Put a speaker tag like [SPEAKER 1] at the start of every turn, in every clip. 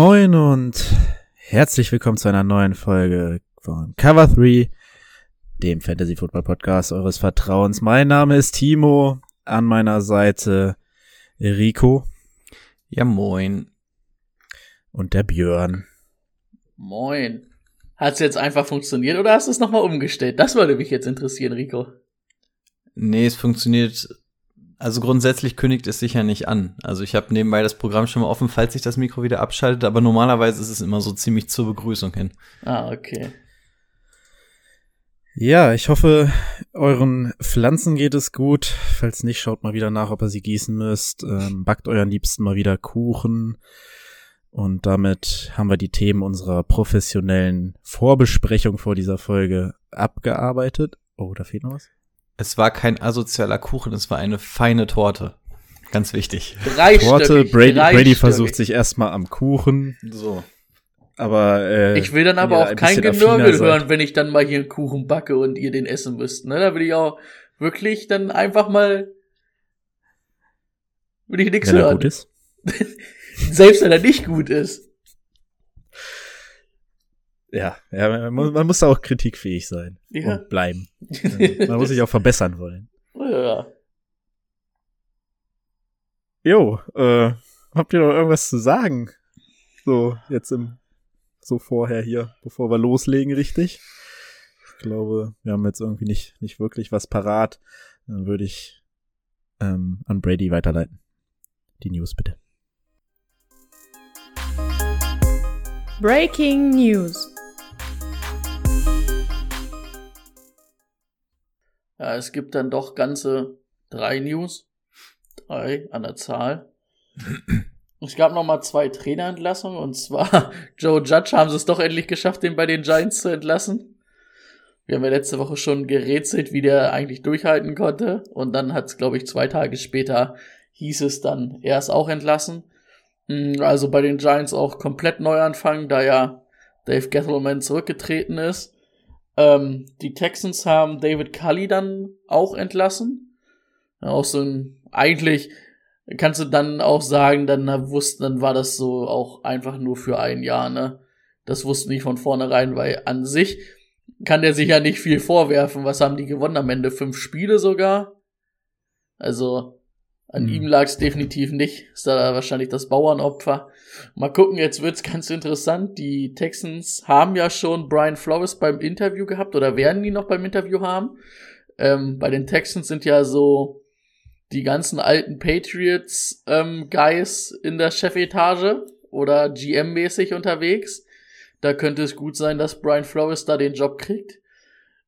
[SPEAKER 1] Moin und herzlich willkommen zu einer neuen Folge von Cover 3, dem Fantasy Football Podcast eures Vertrauens. Mein Name ist Timo, an meiner Seite Rico.
[SPEAKER 2] Ja, moin.
[SPEAKER 1] Und der Björn.
[SPEAKER 2] Moin. Hat's jetzt einfach funktioniert oder hast du es nochmal umgestellt? Das würde mich jetzt interessieren, Rico.
[SPEAKER 3] Nee, es funktioniert. Also grundsätzlich kündigt es sich ja nicht an. Also ich habe nebenbei das Programm schon mal offen, falls sich das Mikro wieder abschaltet, aber normalerweise ist es immer so ziemlich zur Begrüßung hin.
[SPEAKER 2] Ah, okay.
[SPEAKER 1] Ja, ich hoffe, euren Pflanzen geht es gut. Falls nicht, schaut mal wieder nach, ob ihr sie gießen müsst. Ähm, backt euren Liebsten mal wieder Kuchen. Und damit haben wir die Themen unserer professionellen Vorbesprechung vor dieser Folge abgearbeitet. Oh, da fehlt noch was.
[SPEAKER 3] Es war kein asozialer Kuchen, es war eine feine Torte. Ganz wichtig.
[SPEAKER 1] Torte, Brady, Brady versucht sich erstmal am Kuchen.
[SPEAKER 3] So.
[SPEAKER 1] Aber äh,
[SPEAKER 2] ich will dann aber auch kein Genörgel hören, wenn ich dann mal hier einen Kuchen backe und ihr den essen müsst. Ne? Da will ich auch wirklich dann einfach mal will ich nichts
[SPEAKER 1] wenn
[SPEAKER 2] hören.
[SPEAKER 1] Er gut ist.
[SPEAKER 2] Selbst wenn er nicht gut ist.
[SPEAKER 1] Ja, ja man, muss, man muss da auch kritikfähig sein
[SPEAKER 2] Ja.
[SPEAKER 1] und bleiben. man muss sich auch verbessern wollen.
[SPEAKER 2] Ja.
[SPEAKER 1] Jo, äh, habt ihr noch irgendwas zu sagen? So, jetzt im, so vorher hier, bevor wir loslegen, richtig? Ich glaube, wir haben jetzt irgendwie nicht, nicht wirklich was parat. Dann würde ich ähm, an Brady weiterleiten. Die News bitte.
[SPEAKER 4] Breaking News.
[SPEAKER 2] Ja, es gibt dann doch ganze drei News. Drei an der Zahl. Es gab noch mal zwei Trainerentlassungen und zwar Joe Judge haben sie es doch endlich geschafft, den bei den Giants zu entlassen. Wir haben ja letzte Woche schon gerätselt, wie der eigentlich durchhalten konnte und dann hat es, glaube ich, zwei Tage später hieß es dann, er ist auch entlassen. Mm, Also bei den Giants auch komplett Neuanfang, da ja Dave Gettleman zurückgetreten ist. Ähm, die Texans haben David Cully dann auch entlassen. Auch so ein, eigentlich kannst du dann auch sagen, dann wussten, dann war das so auch einfach nur für ein Jahr, ne? Das wussten die von vornherein, weil an sich kann der sich ja nicht viel vorwerfen. Was haben die gewonnen am Ende? Fünf Spiele sogar? Also, an
[SPEAKER 1] Hm.
[SPEAKER 2] ihm lag es definitiv nicht. Ist da wahrscheinlich das Bauernopfer. Mal gucken, jetzt wird's ganz interessant. Die Texans haben ja schon Brian Flores beim Interview gehabt oder werden die noch beim Interview haben. Ähm, bei den Texans sind ja so die ganzen alten Patriots ähm, Guys in der Chefetage oder GM-mäßig unterwegs. Da könnte es gut sein, dass Brian Flores da den Job kriegt.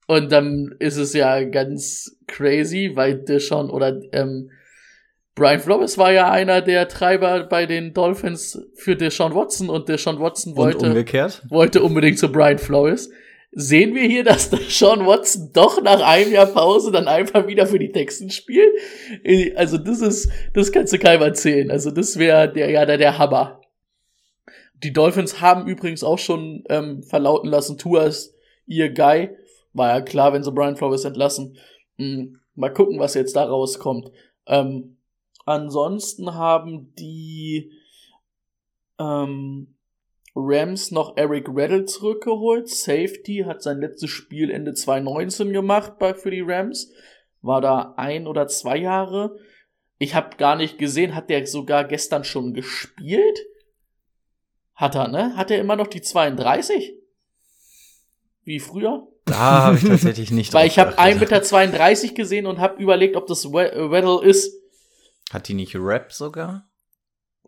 [SPEAKER 2] Und dann ist es ja ganz crazy, weil Deshaun oder ähm, Brian Flores war ja einer der Treiber bei den Dolphins für Deshaun Watson und Deshaun Watson wollte wollte unbedingt zu Brian Flores. Sehen wir hier, dass der Sean Watson doch nach einem Jahr Pause dann einfach wieder für die Texans spielt? Also das ist, das kannst du keinem erzählen. Also das wäre der, ja, der, der Hammer. Die Dolphins haben übrigens auch schon ähm, verlauten lassen, Tua ist ihr Guy. War ja klar, wenn sie Brian Flores entlassen. Hm, mal gucken, was jetzt da rauskommt. Ähm, ansonsten haben die ähm, Rams noch Eric Reddle zurückgeholt. Safety hat sein letztes Spiel Ende 2019 gemacht bei, für die Rams. War da ein oder zwei Jahre. Ich habe gar nicht gesehen, hat der sogar gestern schon gespielt? Hat er, ne? Hat er immer noch die 32? Wie früher?
[SPEAKER 3] Da habe ich tatsächlich nicht
[SPEAKER 2] Weil ich habe
[SPEAKER 3] geachtet.
[SPEAKER 2] 1,32 Meter gesehen und habe überlegt, ob das We- Weddle ist.
[SPEAKER 3] Hat die nicht Rap sogar?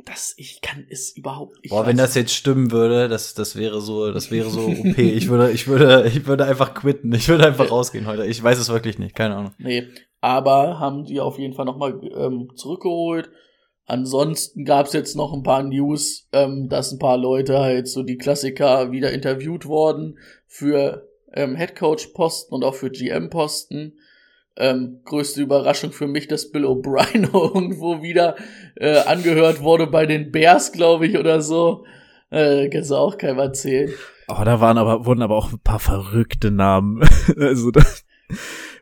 [SPEAKER 2] Das, ich kann es überhaupt nicht.
[SPEAKER 3] Boah, wenn das jetzt stimmen würde, das, das wäre so, das wäre so OP. Ich würde, ich würde, ich würde einfach quitten. Ich würde einfach rausgehen heute. Ich weiß es wirklich nicht. Keine Ahnung.
[SPEAKER 2] Nee, aber haben die auf jeden Fall nochmal ähm, zurückgeholt. Ansonsten gab's jetzt noch ein paar News, ähm, dass ein paar Leute halt so die Klassiker wieder interviewt worden für ähm, Headcoach-Posten und auch für GM-Posten. Ähm, größte Überraschung für mich, dass Bill O'Brien irgendwo wieder äh, angehört wurde bei den Bears, glaube ich, oder so. Äh, kannst du auch keinem erzählen.
[SPEAKER 1] Oh, da waren aber, wurden aber auch ein paar verrückte Namen. also da,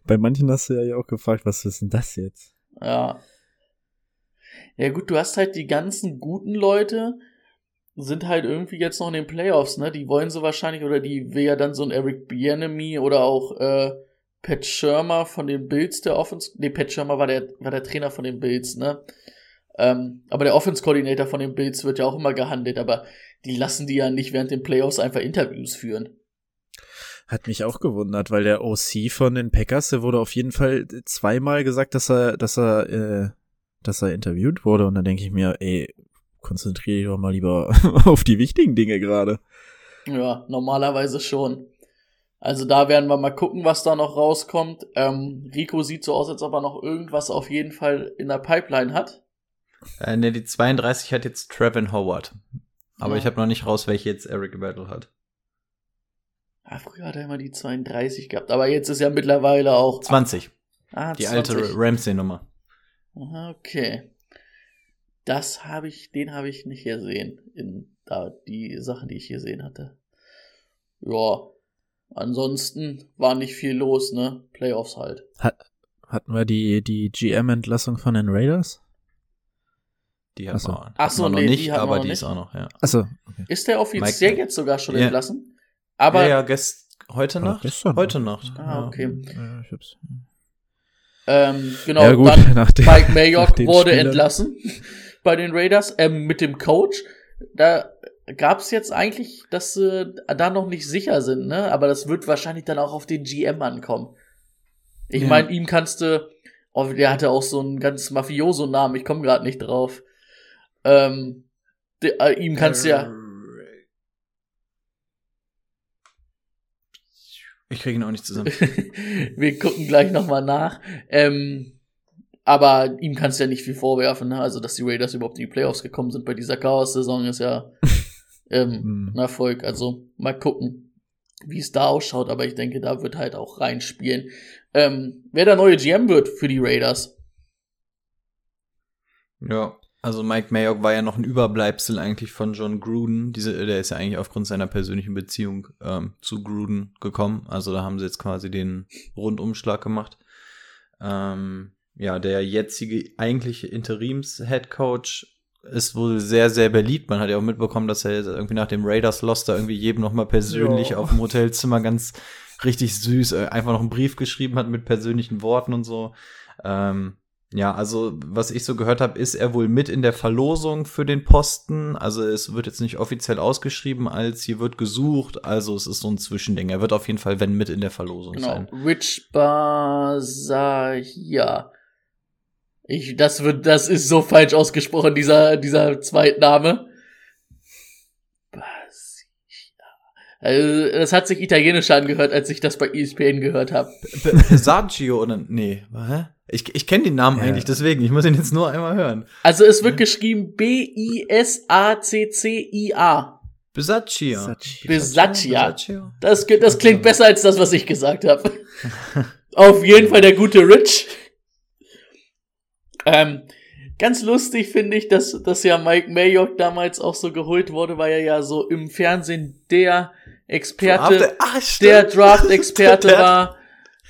[SPEAKER 1] bei manchen hast du ja auch gefragt, was ist denn das jetzt?
[SPEAKER 2] Ja. Ja gut, du hast halt die ganzen guten Leute, sind halt irgendwie jetzt noch in den Playoffs, ne? Die wollen sie wahrscheinlich, oder die will ja dann so ein Eric Bienemy oder auch äh, Pat Schirmer von den Bills, der Offense. Nee, Pat Schirmer war der, war der Trainer von den Bills, ne? Ähm, aber der Offense-Coordinator von den Bills wird ja auch immer gehandelt, aber die lassen die ja nicht während den Playoffs einfach Interviews führen.
[SPEAKER 1] Hat mich auch gewundert, weil der OC von den Packers, der wurde auf jeden Fall zweimal gesagt, dass er, dass er, äh, dass er interviewt wurde. Und dann denke ich mir, ey, konzentriere dich doch mal lieber auf die wichtigen Dinge gerade.
[SPEAKER 2] Ja, normalerweise schon. Also da werden wir mal gucken, was da noch rauskommt. Ähm, Rico sieht so aus, als ob er noch irgendwas auf jeden Fall in der Pipeline hat.
[SPEAKER 3] Äh, ne, die 32 hat jetzt Trevin Howard. Aber
[SPEAKER 2] Ja.
[SPEAKER 3] ich habe noch nicht raus, welche jetzt Eric Battle hat.
[SPEAKER 2] Ah, früher hat er immer die 32 gehabt, aber jetzt ist ja mittlerweile auch
[SPEAKER 3] 20.
[SPEAKER 2] ah,
[SPEAKER 3] Die
[SPEAKER 2] 20.
[SPEAKER 3] alte Ramsey-Nummer.
[SPEAKER 2] Okay. Das habe ich, den habe ich nicht gesehen in da die Sachen, die ich hier sehen hatte. Ja. Ansonsten war nicht viel los, ne? Playoffs halt.
[SPEAKER 1] Hatten wir die, die GM-Entlassung von den Raiders?
[SPEAKER 3] Die hat
[SPEAKER 1] Ach so.
[SPEAKER 3] man,
[SPEAKER 2] Ach
[SPEAKER 3] hat
[SPEAKER 2] so,
[SPEAKER 3] man noch
[SPEAKER 2] nee, die
[SPEAKER 3] nicht,
[SPEAKER 2] hat man
[SPEAKER 3] aber
[SPEAKER 2] noch
[SPEAKER 3] die
[SPEAKER 2] nicht.
[SPEAKER 3] ist auch noch, ja.
[SPEAKER 1] Achso, okay.
[SPEAKER 2] Ist der offiziell
[SPEAKER 3] Mike-
[SPEAKER 2] jetzt sogar schon
[SPEAKER 3] Ja.
[SPEAKER 2] entlassen? Aber
[SPEAKER 3] ja, ja, gest heute
[SPEAKER 1] War
[SPEAKER 3] Nacht?
[SPEAKER 1] gestern,
[SPEAKER 3] heute
[SPEAKER 1] ne?
[SPEAKER 3] Nacht.
[SPEAKER 2] Ah, okay.
[SPEAKER 1] Ja, ich hab's.
[SPEAKER 2] ähm, genau,
[SPEAKER 1] ja, gut,
[SPEAKER 2] dann
[SPEAKER 1] nach den,
[SPEAKER 2] Mike Mayock wurde
[SPEAKER 1] Spielern.
[SPEAKER 2] entlassen bei den Raiders ähm, mit dem Coach. Da gab's jetzt eigentlich, dass sie da noch nicht sicher sind, ne? Aber das wird wahrscheinlich dann auch auf den GM ankommen. Ich
[SPEAKER 3] Ja.
[SPEAKER 2] meine, ihm kannst du, oh, der hatte auch so einen ganz Mafioso-Namen, ich komme gerade nicht drauf. Ähm, de, äh, ihm kannst du ja,
[SPEAKER 3] Ich kriege ihn auch nicht zusammen.
[SPEAKER 2] wir gucken gleich nochmal nach. Ähm, aber ihm kannst du ja nicht viel vorwerfen, ne? Also, dass die Raiders überhaupt in die Playoffs gekommen sind bei dieser Chaos-Saison ist ja ähm,
[SPEAKER 1] Hm.
[SPEAKER 2] ein Erfolg. Also, mal gucken, wie es da ausschaut. Aber ich denke, da wird halt auch reinspielen. Ähm, wer der neue GM wird für die Raiders.
[SPEAKER 3] Ja, also Mike Mayock war ja noch ein Überbleibsel eigentlich von John Gruden. Diese, der ist ja eigentlich aufgrund seiner persönlichen Beziehung ähm, zu Gruden gekommen. Also da haben sie jetzt quasi den Rundumschlag gemacht. Ähm, ja, der jetzige eigentliche Interims-Headcoach ist wohl sehr, sehr beliebt. Man hat ja auch mitbekommen, dass er irgendwie nach dem Raiders-Loss da irgendwie jedem noch mal persönlich
[SPEAKER 1] Ja.
[SPEAKER 3] auf dem Hotelzimmer ganz richtig süß äh, einfach noch einen Brief geschrieben hat mit persönlichen Worten und so. Ähm, ja, also was ich so gehört habe, ist er wohl mit in der Verlosung für den Posten. Also es wird jetzt nicht offiziell ausgeschrieben, als hier wird gesucht. Also es ist so ein Zwischending. Er wird auf jeden Fall, wenn, mit in der Verlosung
[SPEAKER 2] Genau.
[SPEAKER 3] sein.
[SPEAKER 2] Rich Basahia. Ich, das wird, das ist so falsch ausgesprochen, dieser, dieser Zweitname. Also, das hat sich italienisch angehört, als ich das bei ESPN gehört habe.
[SPEAKER 3] Sergio oder nee, hä? Ich, ich kenne den Namen
[SPEAKER 1] Ja.
[SPEAKER 3] eigentlich, deswegen. Ich muss ihn jetzt nur einmal hören.
[SPEAKER 2] Also es wird geschrieben B-I-S-A-C-C-I-A.
[SPEAKER 3] Besaccia.
[SPEAKER 2] Besaccia.
[SPEAKER 3] Besaccia?
[SPEAKER 2] Das, das klingt besser als das, was ich gesagt habe. Auf jeden Fall der gute Rich. Ähm, ganz lustig finde ich, dass, dass ja Mike Mayock damals auch so geholt wurde, weil er ja so im Fernsehen der Experte,
[SPEAKER 3] stimmt.
[SPEAKER 2] der Draft-Experte war,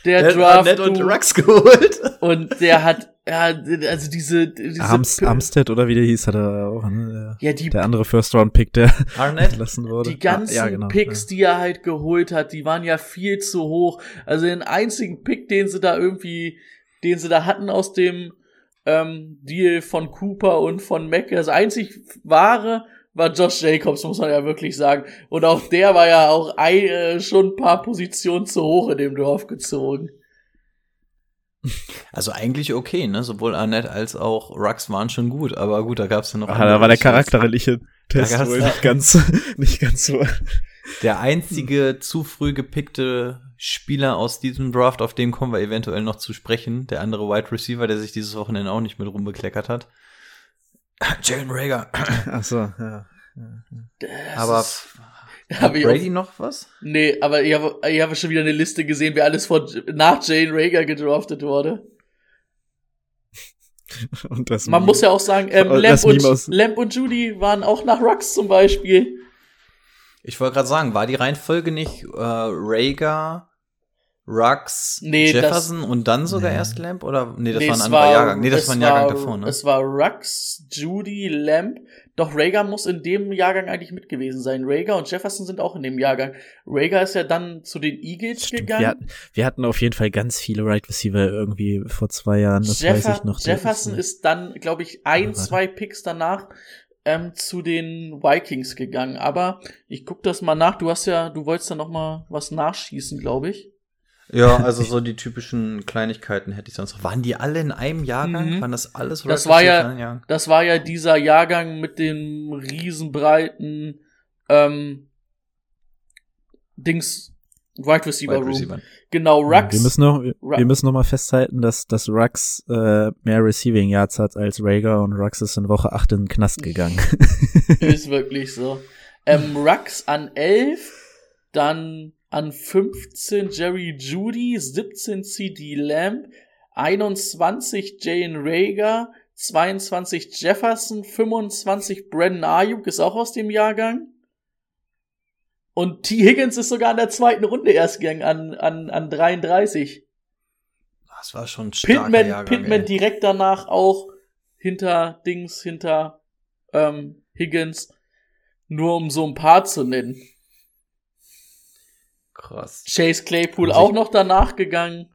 [SPEAKER 2] der,
[SPEAKER 3] Der hat
[SPEAKER 2] Draft
[SPEAKER 3] Arnett und Rux geholt.
[SPEAKER 2] und der hat, ja, also diese, diese
[SPEAKER 1] Arms, Armstead oder wie der hieß, hat er auch, ne?
[SPEAKER 2] ja, die
[SPEAKER 1] Der, der andere First-Round-Pick, der
[SPEAKER 3] Arnett?
[SPEAKER 1] entlassen wurde.
[SPEAKER 2] Die ganzen
[SPEAKER 1] ja, genau,
[SPEAKER 2] Picks, die er halt geholt hat, die waren ja viel zu hoch. Also den einzigen Pick, den sie da irgendwie, den sie da hatten aus dem ähm, Deal von Cooper und von Mac, das einzig wahre war Josh Jacobs, muss man ja wirklich sagen. Und auch der war ja auch ein, äh, schon ein paar Positionen zu hoch in dem Dorf gezogen.
[SPEAKER 3] Also eigentlich okay, ne? Sowohl Arnett als auch Rux waren schon gut, aber gut, da gab's ja noch.
[SPEAKER 1] Ah,
[SPEAKER 3] andere
[SPEAKER 1] da war der charakterliche Test wohl nicht ganz, nicht ganz so.
[SPEAKER 3] Der einzige zu früh gepickte Spieler aus diesem Draft, auf dem kommen wir eventuell noch zu sprechen, der andere Wide Receiver, der sich dieses Wochenende auch nicht mit rumbekleckert hat. Jalen Rager.
[SPEAKER 1] Ach so, ja.
[SPEAKER 2] Das
[SPEAKER 3] Aber
[SPEAKER 2] hab ich
[SPEAKER 3] Brady
[SPEAKER 2] auch,
[SPEAKER 3] noch was?
[SPEAKER 2] nee, aber ich habe ich hab schon wieder eine Liste gesehen, wer alles von, nach Jane Rager gedraftet wurde.
[SPEAKER 1] Und das
[SPEAKER 2] Man muss ja auch sagen, ähm,
[SPEAKER 1] Oh,
[SPEAKER 2] Lamp, und, Lamp und Judy waren auch nach Rux zum Beispiel.
[SPEAKER 3] Ich wollte gerade sagen, war die Reihenfolge nicht äh, Rager, Rux,
[SPEAKER 2] Nee,
[SPEAKER 3] Jefferson und dann sogar
[SPEAKER 1] Nee.
[SPEAKER 3] erst Lamp? Oder nee, das
[SPEAKER 2] Nee,
[SPEAKER 3] war ein
[SPEAKER 2] es
[SPEAKER 3] anderer Jahrgang. Nee, das war ein Jahrgang
[SPEAKER 2] war-
[SPEAKER 3] davor, ne?
[SPEAKER 2] Es war Rux, Judy, Lamp. Doch Rager muss in dem Jahrgang eigentlich mit gewesen sein. Rager und Jefferson sind auch in dem Jahrgang. Rager ist ja dann zu den Eagles gegangen.
[SPEAKER 1] wir, hatten, wir hatten auf jeden Fall ganz viele Right Receiver irgendwie vor zwei Jahren, das weiß
[SPEAKER 2] Jeffer
[SPEAKER 1] ich noch.
[SPEAKER 2] Jefferson
[SPEAKER 1] Das
[SPEAKER 2] ist dann, glaube ich, ein, zwei Picks danach ähm, zu den Vikings gegangen. Aber ich guck das mal nach. Du hast ja, du wolltest da noch mal was nachschießen, glaube ich.
[SPEAKER 3] Ja, also so die typischen Kleinigkeiten hätte ich sonst noch. Waren die alle in einem Jahrgang?
[SPEAKER 2] Mhm.
[SPEAKER 3] Waren das alles
[SPEAKER 2] Das war ja-? Das war ja dieser Jahrgang mit dem riesenbreiten ähm, Dings Wide Receiver
[SPEAKER 3] Wide
[SPEAKER 2] Room.
[SPEAKER 3] Receiver.
[SPEAKER 2] Genau, Rux.
[SPEAKER 1] Wir müssen noch, wir müssen noch mal festhalten, dass, dass Rux äh, mehr Receiving Yards hat als Rager und Rux ist in Woche 8 in den Knast gegangen.
[SPEAKER 2] Ist wirklich so. Ähm, Rux an 11, dann an 15 Jerry Judy, 17 CD Lamb, 21 Jane Rager, 22 Jefferson, 25 Brandon Ayuk ist auch aus dem Jahrgang. Und T. Higgins ist sogar in der zweiten Runde erst gegangen, an, an, an 33.
[SPEAKER 3] Das war schon ein starker
[SPEAKER 2] Pittman,
[SPEAKER 3] Jahrgang.
[SPEAKER 2] Pittman
[SPEAKER 3] ey.
[SPEAKER 2] direkt danach auch hinter Dings, hinter ähm, Higgins. Nur um so ein paar zu nennen.
[SPEAKER 3] Krass.
[SPEAKER 2] Chase Claypool auch noch danach gegangen.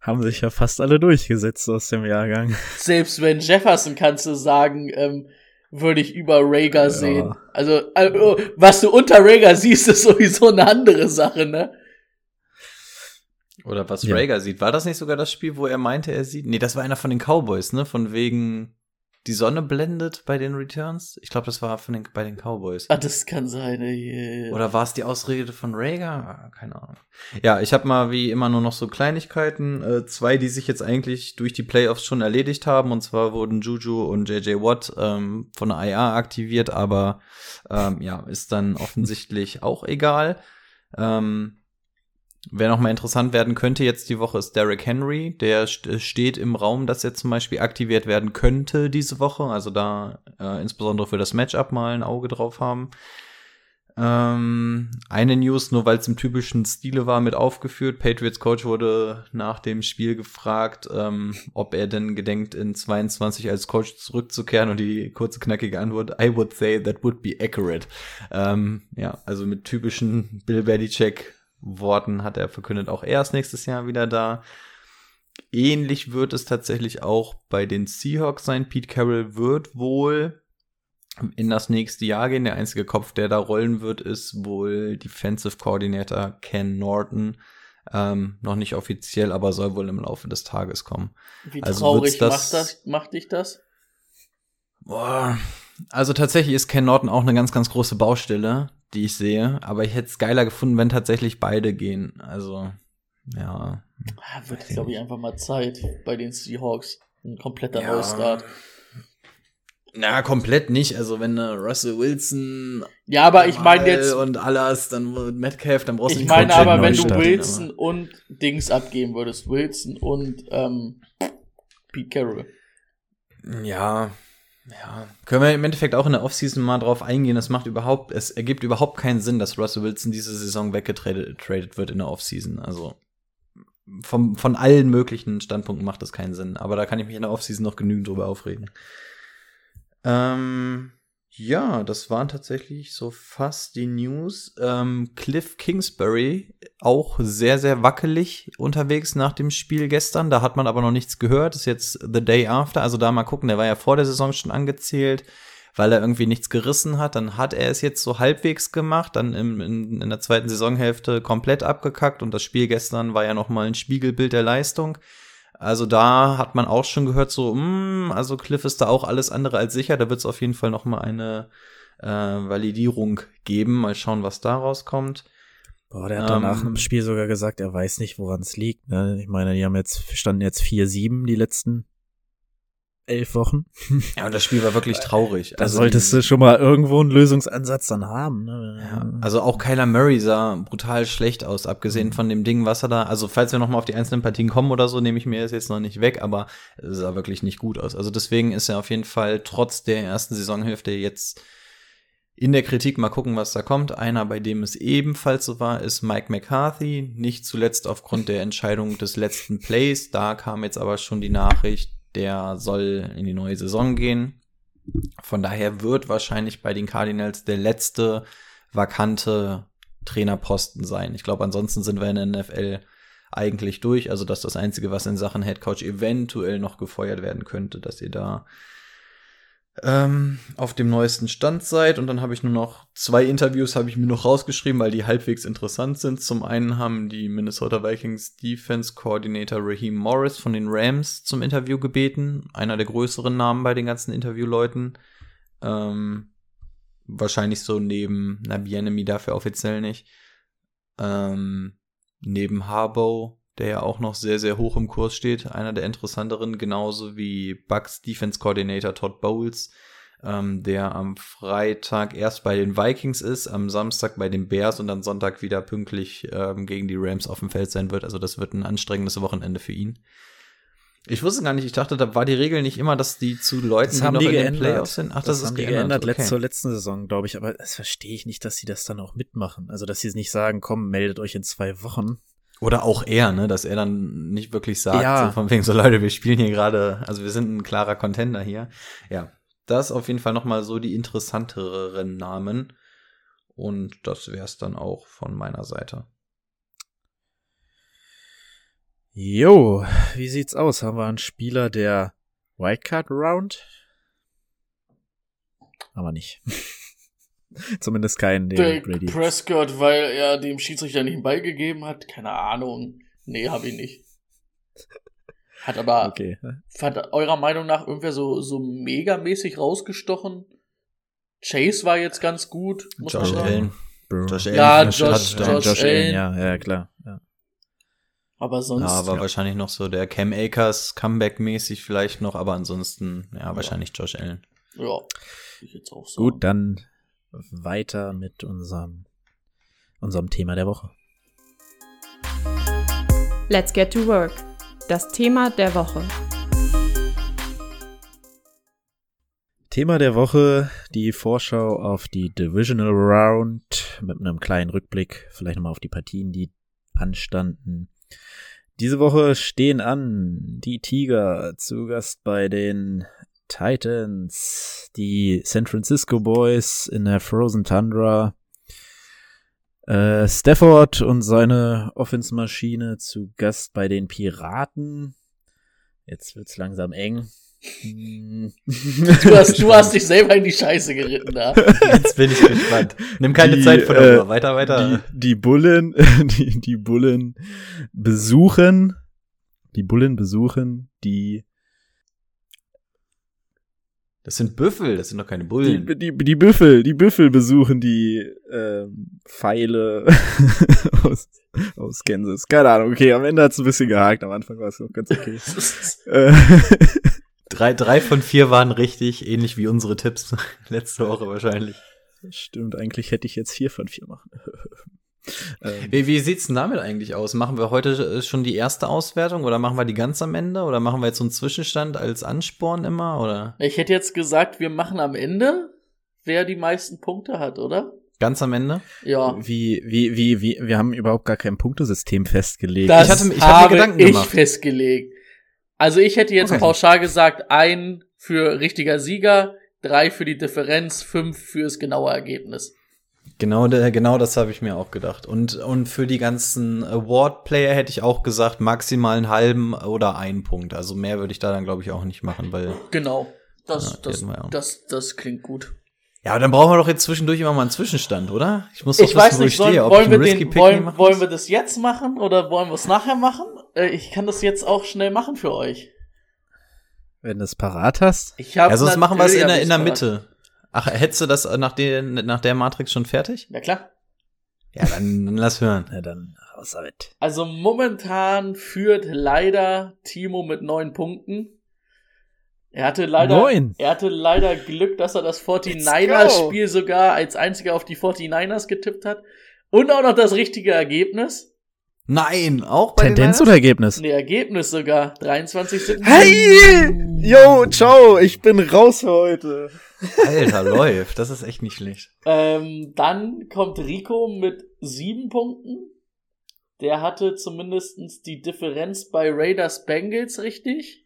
[SPEAKER 1] Haben sich ja fast alle durchgesetzt aus dem Jahrgang.
[SPEAKER 2] Selbst wenn Jefferson kannst du sagen, ähm, würde ich über Rager sehen. Also, also, was du unter Rager siehst, ist sowieso eine andere Sache, ne?
[SPEAKER 3] Oder was
[SPEAKER 1] Ja.
[SPEAKER 3] Rager sieht. War das nicht sogar das Spiel, wo er meinte, er sieht? Nee, das war einer von den Cowboys, ne? Von wegen die Sonne blendet bei den Returns. Ich glaube, das war von den, bei den Cowboys.
[SPEAKER 2] Ah, das kann sein. ey.
[SPEAKER 3] Oder war es die Ausrede von Rager? Ah, Keine Ahnung. Ja, ich habe mal wie immer nur noch so Kleinigkeiten. Äh, zwei, die sich jetzt eigentlich durch die Playoffs schon erledigt haben. Und zwar wurden Juju und JJ Watt ähm, von der IA aktiviert, aber ähm, ja, ist dann offensichtlich auch egal. Ähm, Wer noch mal interessant werden könnte jetzt die Woche ist Derrick Henry. Der st steht im Raum, dass er zum Beispiel aktiviert werden könnte diese Woche. Also da äh, insbesondere für das Matchup mal ein Auge drauf haben. Ähm, eine News, nur weil es im typischen Stile war, mit aufgeführt. Patriots Coach wurde nach dem Spiel gefragt, ähm, ob er denn gedenkt, in 22 als Coach zurückzukehren und die kurze knackige Antwort, I would say that would be accurate. Ähm, ja, also mit typischen Bill Belichick Worten hat er verkündet, auch er ist nächstes Jahr wieder da. Ähnlich wird es tatsächlich auch bei den Seahawks sein. Pete Carroll wird wohl in das nächste Jahr gehen. Der einzige Kopf, der da rollen wird, ist wohl Defensive Coordinator Ken Norton. Ähm, noch nicht offiziell, aber soll wohl im Laufe des Tages kommen.
[SPEAKER 2] Wie
[SPEAKER 3] Also
[SPEAKER 2] traurig
[SPEAKER 3] das-
[SPEAKER 2] macht, das, macht dich das?
[SPEAKER 3] Boah. Also tatsächlich ist Ken Norton auch eine ganz, ganz große Baustelle, die ich sehe. Aber ich hätte es geiler gefunden, wenn tatsächlich beide gehen. Also, ja.
[SPEAKER 2] Ah, Wird, glaube ich, einfach mal Zeit bei den Seahawks. Ein kompletter
[SPEAKER 3] Ja.
[SPEAKER 2] Neustart.
[SPEAKER 3] Na, komplett nicht. Also, wenn äh, Russell Wilson
[SPEAKER 2] Ja, aber ich meine jetzt,
[SPEAKER 3] und alles, dann Metcalf, dann brauchst du
[SPEAKER 2] ich
[SPEAKER 3] nicht
[SPEAKER 2] meine
[SPEAKER 3] komplett
[SPEAKER 2] aber, wenn du Wilson und Dings abgeben würdest, Wilson und ähm, Pete Carroll.
[SPEAKER 3] aber- Ja, ja. Können wir im Endeffekt auch in der Offseason mal drauf eingehen. Es macht überhaupt, es ergibt überhaupt keinen Sinn, dass Russell Wilson diese Saison weggetradet wird in der Offseason. Also vom, von allen möglichen Standpunkten macht das keinen Sinn. Aber da kann ich mich in der Offseason noch genügend drüber aufregen. Ähm, ja, das waren tatsächlich so fast die News. Ähm, Cliff Kingsbury auch sehr, sehr wackelig unterwegs nach dem Spiel gestern. Da hat man aber noch nichts gehört. Ist jetzt the day after. Also da mal gucken. Der war ja vor der Saison schon angezählt, weil er irgendwie nichts gerissen hat. Dann hat er es jetzt so halbwegs gemacht. Dann im, in, in der zweiten Saisonhälfte komplett abgekackt. Und das Spiel gestern war ja noch mal ein Spiegelbild der Leistung. Also da hat man auch schon gehört, so, mh, also Cliff ist da auch alles andere als sicher. Da wird es auf jeden Fall noch mal eine äh, Validierung geben. Mal schauen, was da rauskommt.
[SPEAKER 1] Boah, der hat danach
[SPEAKER 3] Ähm,
[SPEAKER 1] im Spiel sogar gesagt, er weiß nicht, woran es liegt. Ne? Ich meine, die haben jetzt, standen jetzt 4-7 die letzten elf Wochen.
[SPEAKER 3] Ja, und das Spiel war wirklich traurig.
[SPEAKER 1] Da
[SPEAKER 3] Also
[SPEAKER 1] solltest
[SPEAKER 3] die-
[SPEAKER 1] du schon mal irgendwo einen Lösungsansatz dann haben. Ne?
[SPEAKER 3] Ja, also auch Kyler Murray sah brutal schlecht aus,
[SPEAKER 1] Mhm.
[SPEAKER 3] abgesehen von dem Ding, was er da, also falls wir noch mal auf die einzelnen Partien kommen oder so, nehme ich mir das jetzt noch nicht weg, aber es sah wirklich nicht gut aus. Also deswegen ist er auf jeden Fall trotz der ersten Saisonhälfte jetzt in der Kritik mal gucken, was da kommt. Einer, bei dem es ebenfalls so war, ist Mike McCarthy, nicht zuletzt aufgrund der Entscheidung des letzten Plays. Da kam jetzt aber schon die Nachricht, der soll in die neue Saison gehen. Von daher wird wahrscheinlich bei den Cardinals der letzte vakante Trainerposten sein. Ich glaube, ansonsten sind wir in der NFL eigentlich durch. Also, dass das Einzige, was in Sachen Headcoach eventuell noch gefeuert werden könnte, dass ihr da ähm, auf dem neuesten Stand seid. Und dann habe ich nur noch zwei Interviews, habe ich mir noch rausgeschrieben, weil die halbwegs interessant sind. Zum einen haben die Minnesota Vikings Defense Coordinator Raheem Morris von den Rams zum Interview gebeten. Einer der größeren Namen bei den ganzen Interviewleuten. Ähm, wahrscheinlich so neben Nabienemy dafür offiziell nicht. Ähm, neben Harbaugh, der ja auch noch sehr, sehr hoch im Kurs steht, einer der interessanteren, genauso wie Bucks Defense Coordinator Todd Bowles, ähm, der am Freitag erst bei den Vikings ist, am Samstag bei den Bears und dann Sonntag wieder pünktlich ähm, gegen die Rams auf dem Feld sein wird. Also das wird ein anstrengendes Wochenende für ihn. Ich wusste gar nicht, ich dachte, da war die Regel nicht immer, dass die zu Leuten,
[SPEAKER 1] Das haben die
[SPEAKER 3] den
[SPEAKER 1] geändert.
[SPEAKER 3] Playoffs sind. Ach, das, ist
[SPEAKER 1] haben die
[SPEAKER 3] geändert.
[SPEAKER 1] geändert
[SPEAKER 3] okay.
[SPEAKER 1] zur letzten Saison, glaube ich. Aber das verstehe ich nicht, dass sie das dann auch mitmachen. Also, dass sie nicht sagen, komm, meldet euch in zwei Wochen.
[SPEAKER 3] Oder auch er, ne, dass er dann nicht wirklich sagt,
[SPEAKER 1] Ja.
[SPEAKER 3] so von wegen so Leute, wir spielen hier gerade, also wir sind ein klarer Contender hier. Ja, das auf jeden Fall noch mal so die interessanteren Namen und das wär's dann auch von meiner Seite.
[SPEAKER 1] Jo, wie sieht's aus? Haben wir einen Spieler der Wildcard Round? Aber nicht. Zumindest keinen, den
[SPEAKER 2] Dak
[SPEAKER 1] Brady.
[SPEAKER 2] Prescott, weil er dem Schiedsrichter nicht einen Ball gegeben hat. Keine Ahnung. Nee, hab ich nicht. Hat aber,
[SPEAKER 1] Okay.
[SPEAKER 2] hat eurer Meinung nach irgendwer so, so megamäßig rausgestochen? Chase war jetzt ganz gut, muss
[SPEAKER 3] Josh
[SPEAKER 2] man sagen.
[SPEAKER 3] Allen. Josh
[SPEAKER 2] Ja,
[SPEAKER 3] Allen.
[SPEAKER 2] Josh-
[SPEAKER 3] Touchdown.
[SPEAKER 2] Josh
[SPEAKER 1] Josh Allen,
[SPEAKER 2] Allen.
[SPEAKER 1] ja, ja, klar. Ja.
[SPEAKER 2] Aber sonst.
[SPEAKER 3] Ja, aber
[SPEAKER 1] Ja.
[SPEAKER 3] wahrscheinlich noch so der Cam Akers Comeback-mäßig vielleicht noch, aber ansonsten, ja, wahrscheinlich Josh Allen.
[SPEAKER 2] ja, ich jetzt auch so.
[SPEAKER 1] Gut, dann weiter mit unserem, unserem Thema der Woche.
[SPEAKER 4] Let's get to work. Das Thema der Woche.
[SPEAKER 1] Thema der Woche, die Vorschau auf die Divisional Round mit einem kleinen Rückblick, vielleicht nochmal auf die Partien, die anstanden. Diese Woche stehen an die Tiger zu Gast bei den Titans, die San Francisco Boys in der Frozen Tundra, äh, Stafford und seine Offensmaschine zu Gast bei den Piraten. Jetzt wird's langsam eng.
[SPEAKER 2] Du hast, du hast dich selber in die Scheiße geritten da.
[SPEAKER 3] Jetzt bin ich gespannt. Nimm keine
[SPEAKER 1] Die,
[SPEAKER 3] Zeit von der
[SPEAKER 1] äh,
[SPEAKER 3] Uhr. Weiter, weiter.
[SPEAKER 1] Die, die Bullen, die, die Bullen besuchen, die Bullen besuchen die,
[SPEAKER 3] Das sind Büffel, das sind doch keine
[SPEAKER 1] die,
[SPEAKER 3] Bullen.
[SPEAKER 1] die, die Büffel, die Büffel besuchen die ähm, Pfeile aus, aus Kansas. Keine Ahnung, okay, am Ende hat's ein bisschen gehakt, am Anfang war es noch ganz okay. äh,
[SPEAKER 3] Drei, drei von vier waren richtig, ähnlich wie unsere Tipps letzte Woche wahrscheinlich.
[SPEAKER 1] stimmt, eigentlich hätte ich jetzt vier von vier machen. Ähm,
[SPEAKER 3] Wie, wie sieht's denn damit eigentlich aus? Machen wir heute äh, schon die erste Auswertung oder machen wir die ganz am Ende oder machen wir jetzt so einen Zwischenstand als Ansporn immer oder
[SPEAKER 2] Ich hätte jetzt gesagt, wir machen am Ende, wer die meisten Punkte hat, oder?
[SPEAKER 3] ganz am Ende?
[SPEAKER 2] Ja.
[SPEAKER 1] wie, wie, wie, wie, wir haben überhaupt gar kein Punktesystem festgelegt.
[SPEAKER 2] Das
[SPEAKER 3] Ich hatte- ich mir
[SPEAKER 2] habe
[SPEAKER 3] Gedanken
[SPEAKER 2] ich
[SPEAKER 3] gemacht.
[SPEAKER 2] festgelegt. Also ich hätte jetzt
[SPEAKER 3] Okay.
[SPEAKER 2] pauschal gesagt, ein für richtiger Sieger, drei für die Differenz, fünf fürs genaue Ergebnis.
[SPEAKER 3] Genau, der, genau das habe ich mir auch gedacht. Und, und für die ganzen Award-Player hätte ich auch gesagt, maximal einen halben oder einen Punkt. Also mehr würde ich da dann, glaube ich, auch nicht machen, weil.
[SPEAKER 2] Genau. Das,
[SPEAKER 3] Ja,
[SPEAKER 2] das, das, das klingt gut.
[SPEAKER 3] Ja, aber dann brauchen wir doch jetzt zwischendurch immer mal einen Zwischenstand, oder? Ich muss doch
[SPEAKER 2] Ich weiß
[SPEAKER 3] wo
[SPEAKER 2] nicht,
[SPEAKER 3] ich
[SPEAKER 2] sollen,
[SPEAKER 3] stehe. Ob
[SPEAKER 2] wollen,
[SPEAKER 3] ich
[SPEAKER 2] wir
[SPEAKER 3] einen Risky
[SPEAKER 2] den,
[SPEAKER 3] Pick
[SPEAKER 2] wollen, wollen wir das jetzt machen oder wollen wir es nachher machen? Äh, Ich kann das jetzt auch schnell machen für euch.
[SPEAKER 1] Wenn du es parat hast.
[SPEAKER 2] Ich hab
[SPEAKER 3] Ja, sonst machen wir es in der, in der. Mitte. Ach, hättest du das nach der, nach der Matrix schon fertig?
[SPEAKER 2] Ja klar.
[SPEAKER 3] Ja, dann, dann lass hören.
[SPEAKER 1] Na dann, raus damit.
[SPEAKER 2] Also momentan führt leider Timo mit neun Punkten. Er hatte leider,
[SPEAKER 1] Neun.
[SPEAKER 2] er hatte leider Glück, dass er das 49ers-Spiel sogar als einziger auf die 49ers getippt hat. Und auch noch das richtige Ergebnis.
[SPEAKER 3] Nein, auch bei
[SPEAKER 1] Tendenz
[SPEAKER 3] den
[SPEAKER 1] oder Ergebnis?
[SPEAKER 2] Nee, Ergebnis sogar. 23 sind.
[SPEAKER 1] Hey! Yo, ciao, ich bin raus für heute.
[SPEAKER 3] Alter, läuft. Das ist echt nicht schlecht.
[SPEAKER 2] Ähm, dann kommt Rico mit sieben Punkten. Der hatte zumindestens die Differenz bei Raiders Bengals richtig.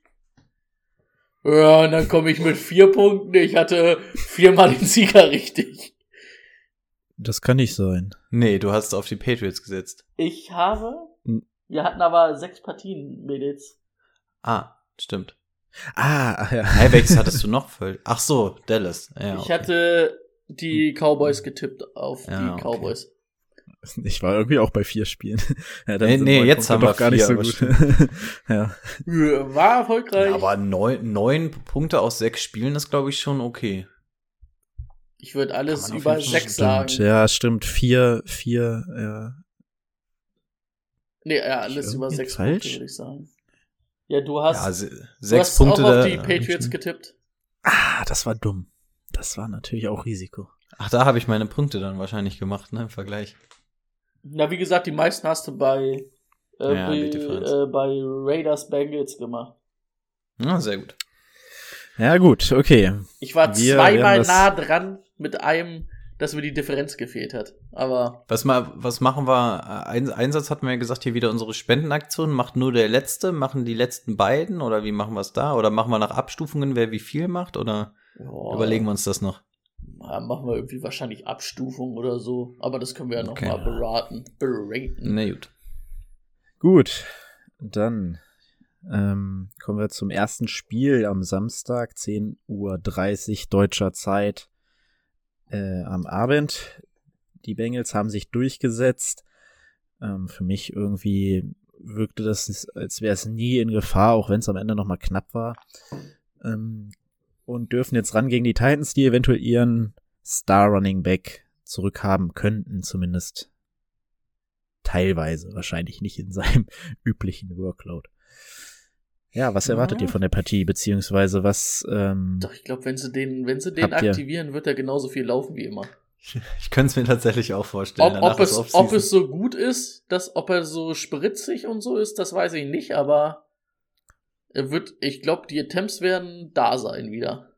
[SPEAKER 2] Ja, und dann komme ich mit vier Punkten. Ich hatte viermal den Sieger richtig.
[SPEAKER 1] Das kann nicht sein.
[SPEAKER 3] Nee, du hast auf die Patriots gesetzt.
[SPEAKER 2] Ich habe.
[SPEAKER 1] Hm.
[SPEAKER 2] Wir hatten aber sechs Partien, Mädels.
[SPEAKER 3] Ah, stimmt.
[SPEAKER 1] Ah, ja.
[SPEAKER 3] Hey, welches hattest du noch? Voll? Ach so, Dallas. Ja,
[SPEAKER 2] ich
[SPEAKER 3] okay.
[SPEAKER 2] hatte die Cowboys getippt auf
[SPEAKER 3] Ja,
[SPEAKER 2] die
[SPEAKER 3] okay.
[SPEAKER 2] Cowboys.
[SPEAKER 1] Ich war irgendwie auch bei vier Spielen. Ja, dann
[SPEAKER 3] Nee, nee, jetzt
[SPEAKER 1] Punkte
[SPEAKER 3] haben wir
[SPEAKER 1] doch gar nicht
[SPEAKER 3] vier,
[SPEAKER 1] so
[SPEAKER 3] aber
[SPEAKER 1] gut. ja.
[SPEAKER 2] Ja, War erfolgreich.
[SPEAKER 3] Ja, aber neun, neun Punkte aus sechs Spielen ist, glaube ich, schon okay.
[SPEAKER 2] Ich würde alles über sechs sagen.
[SPEAKER 1] Ja, stimmt. Vier, vier, ja.
[SPEAKER 2] Nee, ja, alles
[SPEAKER 1] Ich
[SPEAKER 2] über sechs
[SPEAKER 1] falsch?
[SPEAKER 2] Punkte, würde ich sagen. Ja, du hast,
[SPEAKER 3] Ja, se-
[SPEAKER 2] du
[SPEAKER 3] sechs
[SPEAKER 2] hast
[SPEAKER 3] Punkte.
[SPEAKER 2] auch auf
[SPEAKER 3] da-
[SPEAKER 2] die Patriots getippt.
[SPEAKER 1] Ah, das war dumm. Das war natürlich auch Risiko.
[SPEAKER 3] Ach, da habe ich meine Punkte dann wahrscheinlich gemacht, ne, im Vergleich.
[SPEAKER 2] Na, wie gesagt, die meisten hast du bei, äh,
[SPEAKER 3] Ja,
[SPEAKER 2] bei, äh, bei Raiders Bengals gemacht.
[SPEAKER 3] Ja, sehr gut.
[SPEAKER 1] Ja, gut, okay.
[SPEAKER 2] Ich war
[SPEAKER 1] Wir
[SPEAKER 2] zweimal nah dran mit einem, dass mir die Differenz gefehlt hat. Aber
[SPEAKER 3] Was, mal, was machen wir? Ein, Einsatz hatten wir ja gesagt, hier wieder unsere Spendenaktion. Macht nur der Letzte? Machen die letzten beiden? Oder wie machen wir es da? Oder machen wir nach Abstufungen, wer wie viel macht? Oder
[SPEAKER 2] ja,
[SPEAKER 3] überlegen wir uns das noch?
[SPEAKER 2] ja, machen wir irgendwie wahrscheinlich Abstufung oder so. Aber das können wir ja
[SPEAKER 3] Okay.
[SPEAKER 2] noch mal beraten. Beraten.
[SPEAKER 3] Na gut.
[SPEAKER 1] Gut, dann ähm, kommen wir zum ersten Spiel am Samstag, 10.30 Uhr deutscher Zeit äh, am Abend. Die Bengals haben sich durchgesetzt. Ähm, für mich irgendwie wirkte das, als wäre es nie in Gefahr, auch wenn es am Ende nochmal knapp war. Ähm, und dürfen jetzt ran gegen die Titans, die eventuell ihren Star Running Back zurückhaben könnten, zumindest teilweise, wahrscheinlich nicht in seinem üblichen Workload. Ja, was erwartet
[SPEAKER 2] Ja.
[SPEAKER 1] ihr von der Partie, beziehungsweise was, ähm,
[SPEAKER 2] Doch, ich glaube, wenn sie den, wenn sie den
[SPEAKER 1] Habt ihr-
[SPEAKER 2] aktivieren, wird er genauso viel laufen wie immer.
[SPEAKER 3] Ich könnte es mir tatsächlich auch vorstellen.
[SPEAKER 2] Ob, ob, es, ob es so gut ist, dass, ob er so spritzig und so ist, das weiß ich nicht, aber er wird, ich glaube, die Attempts werden da sein wieder.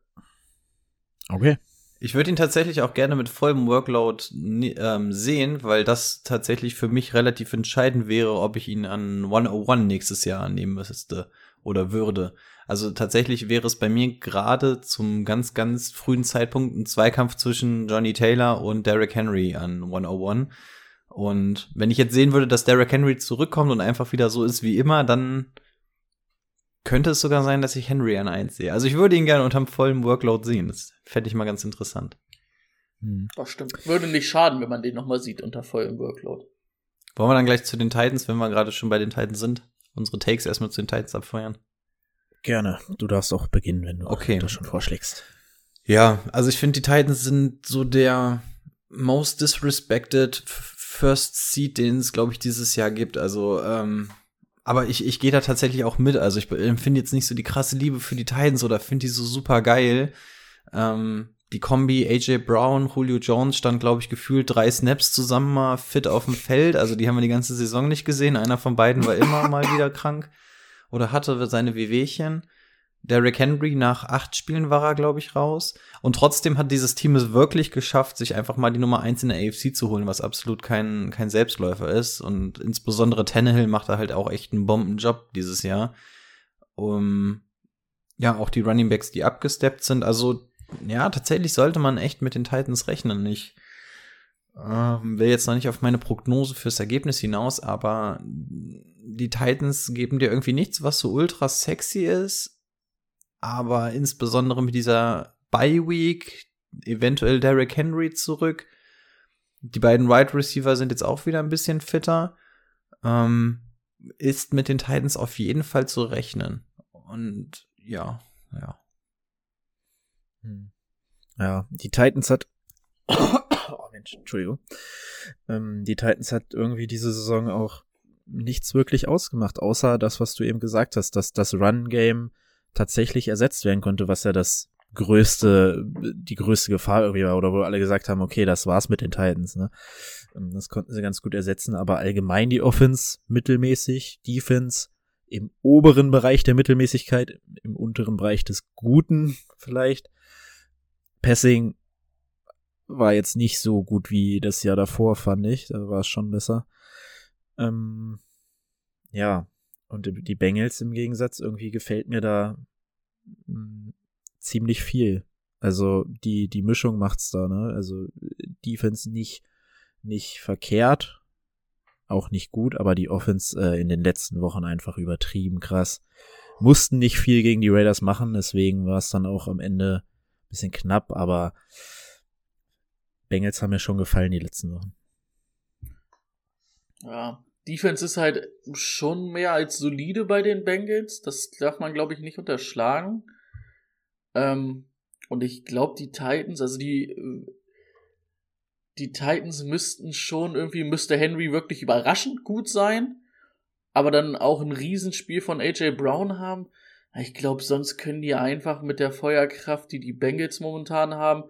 [SPEAKER 1] okay.
[SPEAKER 3] Ich würde ihn tatsächlich auch gerne mit vollem Workload ähm, sehen, weil das tatsächlich für mich relativ entscheidend wäre, ob ich ihn an 101 nächstes Jahr annehmen müsste oder würde. Also tatsächlich wäre es bei mir gerade zum ganz, ganz frühen Zeitpunkt ein Zweikampf zwischen Johnny Taylor und Derrick Henry an 101. Und wenn ich jetzt sehen würde, dass Derrick Henry zurückkommt und einfach wieder so ist wie immer, dann könnte es sogar sein, dass ich Henry an 1 sehe. Also ich würde ihn gerne unterm vollen Workload sehen. Das fände ich mal ganz interessant.
[SPEAKER 1] Hm.
[SPEAKER 2] Das stimmt. Würde nicht schaden, wenn man den nochmal sieht unter vollem Workload.
[SPEAKER 3] Wollen wir dann gleich zu den Titans, wenn wir gerade schon bei den Titans sind? Unsere Takes erstmal zu den Titans abfeuern.
[SPEAKER 1] Gerne. Du darfst auch beginnen, wenn du
[SPEAKER 3] Okay.
[SPEAKER 1] das schon vorschlägst.
[SPEAKER 3] Ja, also ich finde, die Titans sind so der most disrespected First Seed, den es, glaube ich, dieses Jahr gibt. Also, ähm, aber ich, ich gehe da tatsächlich auch mit. Also ich empfinde jetzt nicht so die krasse Liebe für die Titans oder finde die so super geil. Ähm, die Kombi AJ Brown, Julio Jones stand, glaube ich, gefühlt drei Snaps zusammen mal fit auf dem Feld. Also die haben wir die ganze Saison nicht gesehen. Einer von beiden war immer mal wieder krank oder hatte seine Wehwehchen. Derrick Henry nach acht Spielen war er, glaube ich, raus. Und trotzdem hat dieses Team es wirklich geschafft, sich einfach mal die Nummer eins in der AFC zu holen, was absolut kein, kein Selbstläufer ist. Und insbesondere Tannehill macht da halt auch echt einen Bombenjob dieses Jahr. Um, ja, auch die Running Backs, die abgesteppt sind. Also, ja, tatsächlich sollte man echt mit den Titans rechnen. Ich ähm, will jetzt noch nicht auf meine Prognose fürs Ergebnis hinaus, aber die Titans geben dir irgendwie nichts, was so ultra sexy ist. Aber insbesondere mit dieser Bye Week, eventuell Derrick Henry zurück. Die beiden Wide Receiver sind jetzt auch wieder ein bisschen fitter. Ähm, ist mit den Titans auf jeden Fall zu rechnen. Und ja, ja.
[SPEAKER 1] Hm. Ja, die Titans hat. oh Mensch, Entschuldigung. Ähm, die Titans hat irgendwie diese Saison auch nichts wirklich ausgemacht, außer das, was du eben gesagt hast, dass das Run-Game tatsächlich ersetzt werden konnte, was ja das größte, die größte Gefahr irgendwie war, oder wo alle gesagt haben, okay, das war's mit den Titans, ne? Ähm, das konnten sie ganz gut ersetzen, aber allgemein die Offense mittelmäßig, Defense im oberen Bereich der Mittelmäßigkeit, im unteren Bereich des Guten vielleicht. Passing war jetzt nicht so gut wie das Jahr davor, fand ich. Da war es schon besser. Ähm, ja, und die Bengals im Gegensatz, irgendwie gefällt mir da mh, hm, ziemlich viel. Also die, die Mischung macht's da, ne? Also Defense nicht, nicht verkehrt, auch nicht gut, aber die Offense äh, in den letzten Wochen einfach übertrieben krass. Mussten nicht viel gegen die Raiders machen, deswegen war es dann auch am Ende bisschen knapp, aber Bengals haben mir schon gefallen die letzten Wochen.
[SPEAKER 2] Ja, Defense ist halt schon mehr als solide bei den Bengals. Das darf man, glaube ich, nicht unterschlagen. Ähm, und ich glaube, die Titans, also die, die Titans müssten schon irgendwie, müsste Henry wirklich überraschend gut sein, aber dann auch ein Riesenspiel von AJ Brown haben. Ich glaube, sonst können die einfach mit der Feuerkraft, die die Bengals momentan haben,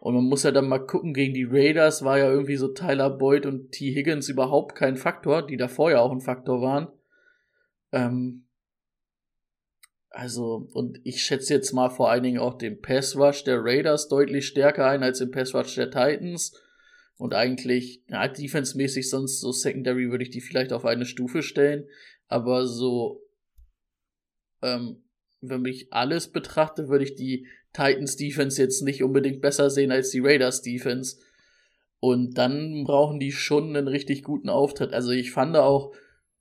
[SPEAKER 2] und man muss ja dann mal gucken, gegen die Raiders war ja irgendwie so Tyler Boyd und T. Higgins überhaupt kein Faktor, die davor ja auch ein Faktor waren. Ähm, also, und ich schätze jetzt mal vor allen Dingen auch den Pass Rush der Raiders deutlich stärker ein als den Pass Rush der Titans. Und eigentlich, ja, defense-mäßig sonst so Secondary würde ich die vielleicht auf eine Stufe stellen. Aber so, ähm, wenn ich alles betrachte, würde ich die Titans Defense jetzt nicht unbedingt besser sehen als die Raiders Defense. Und dann brauchen die schon einen richtig guten Auftritt. Also ich fand auch,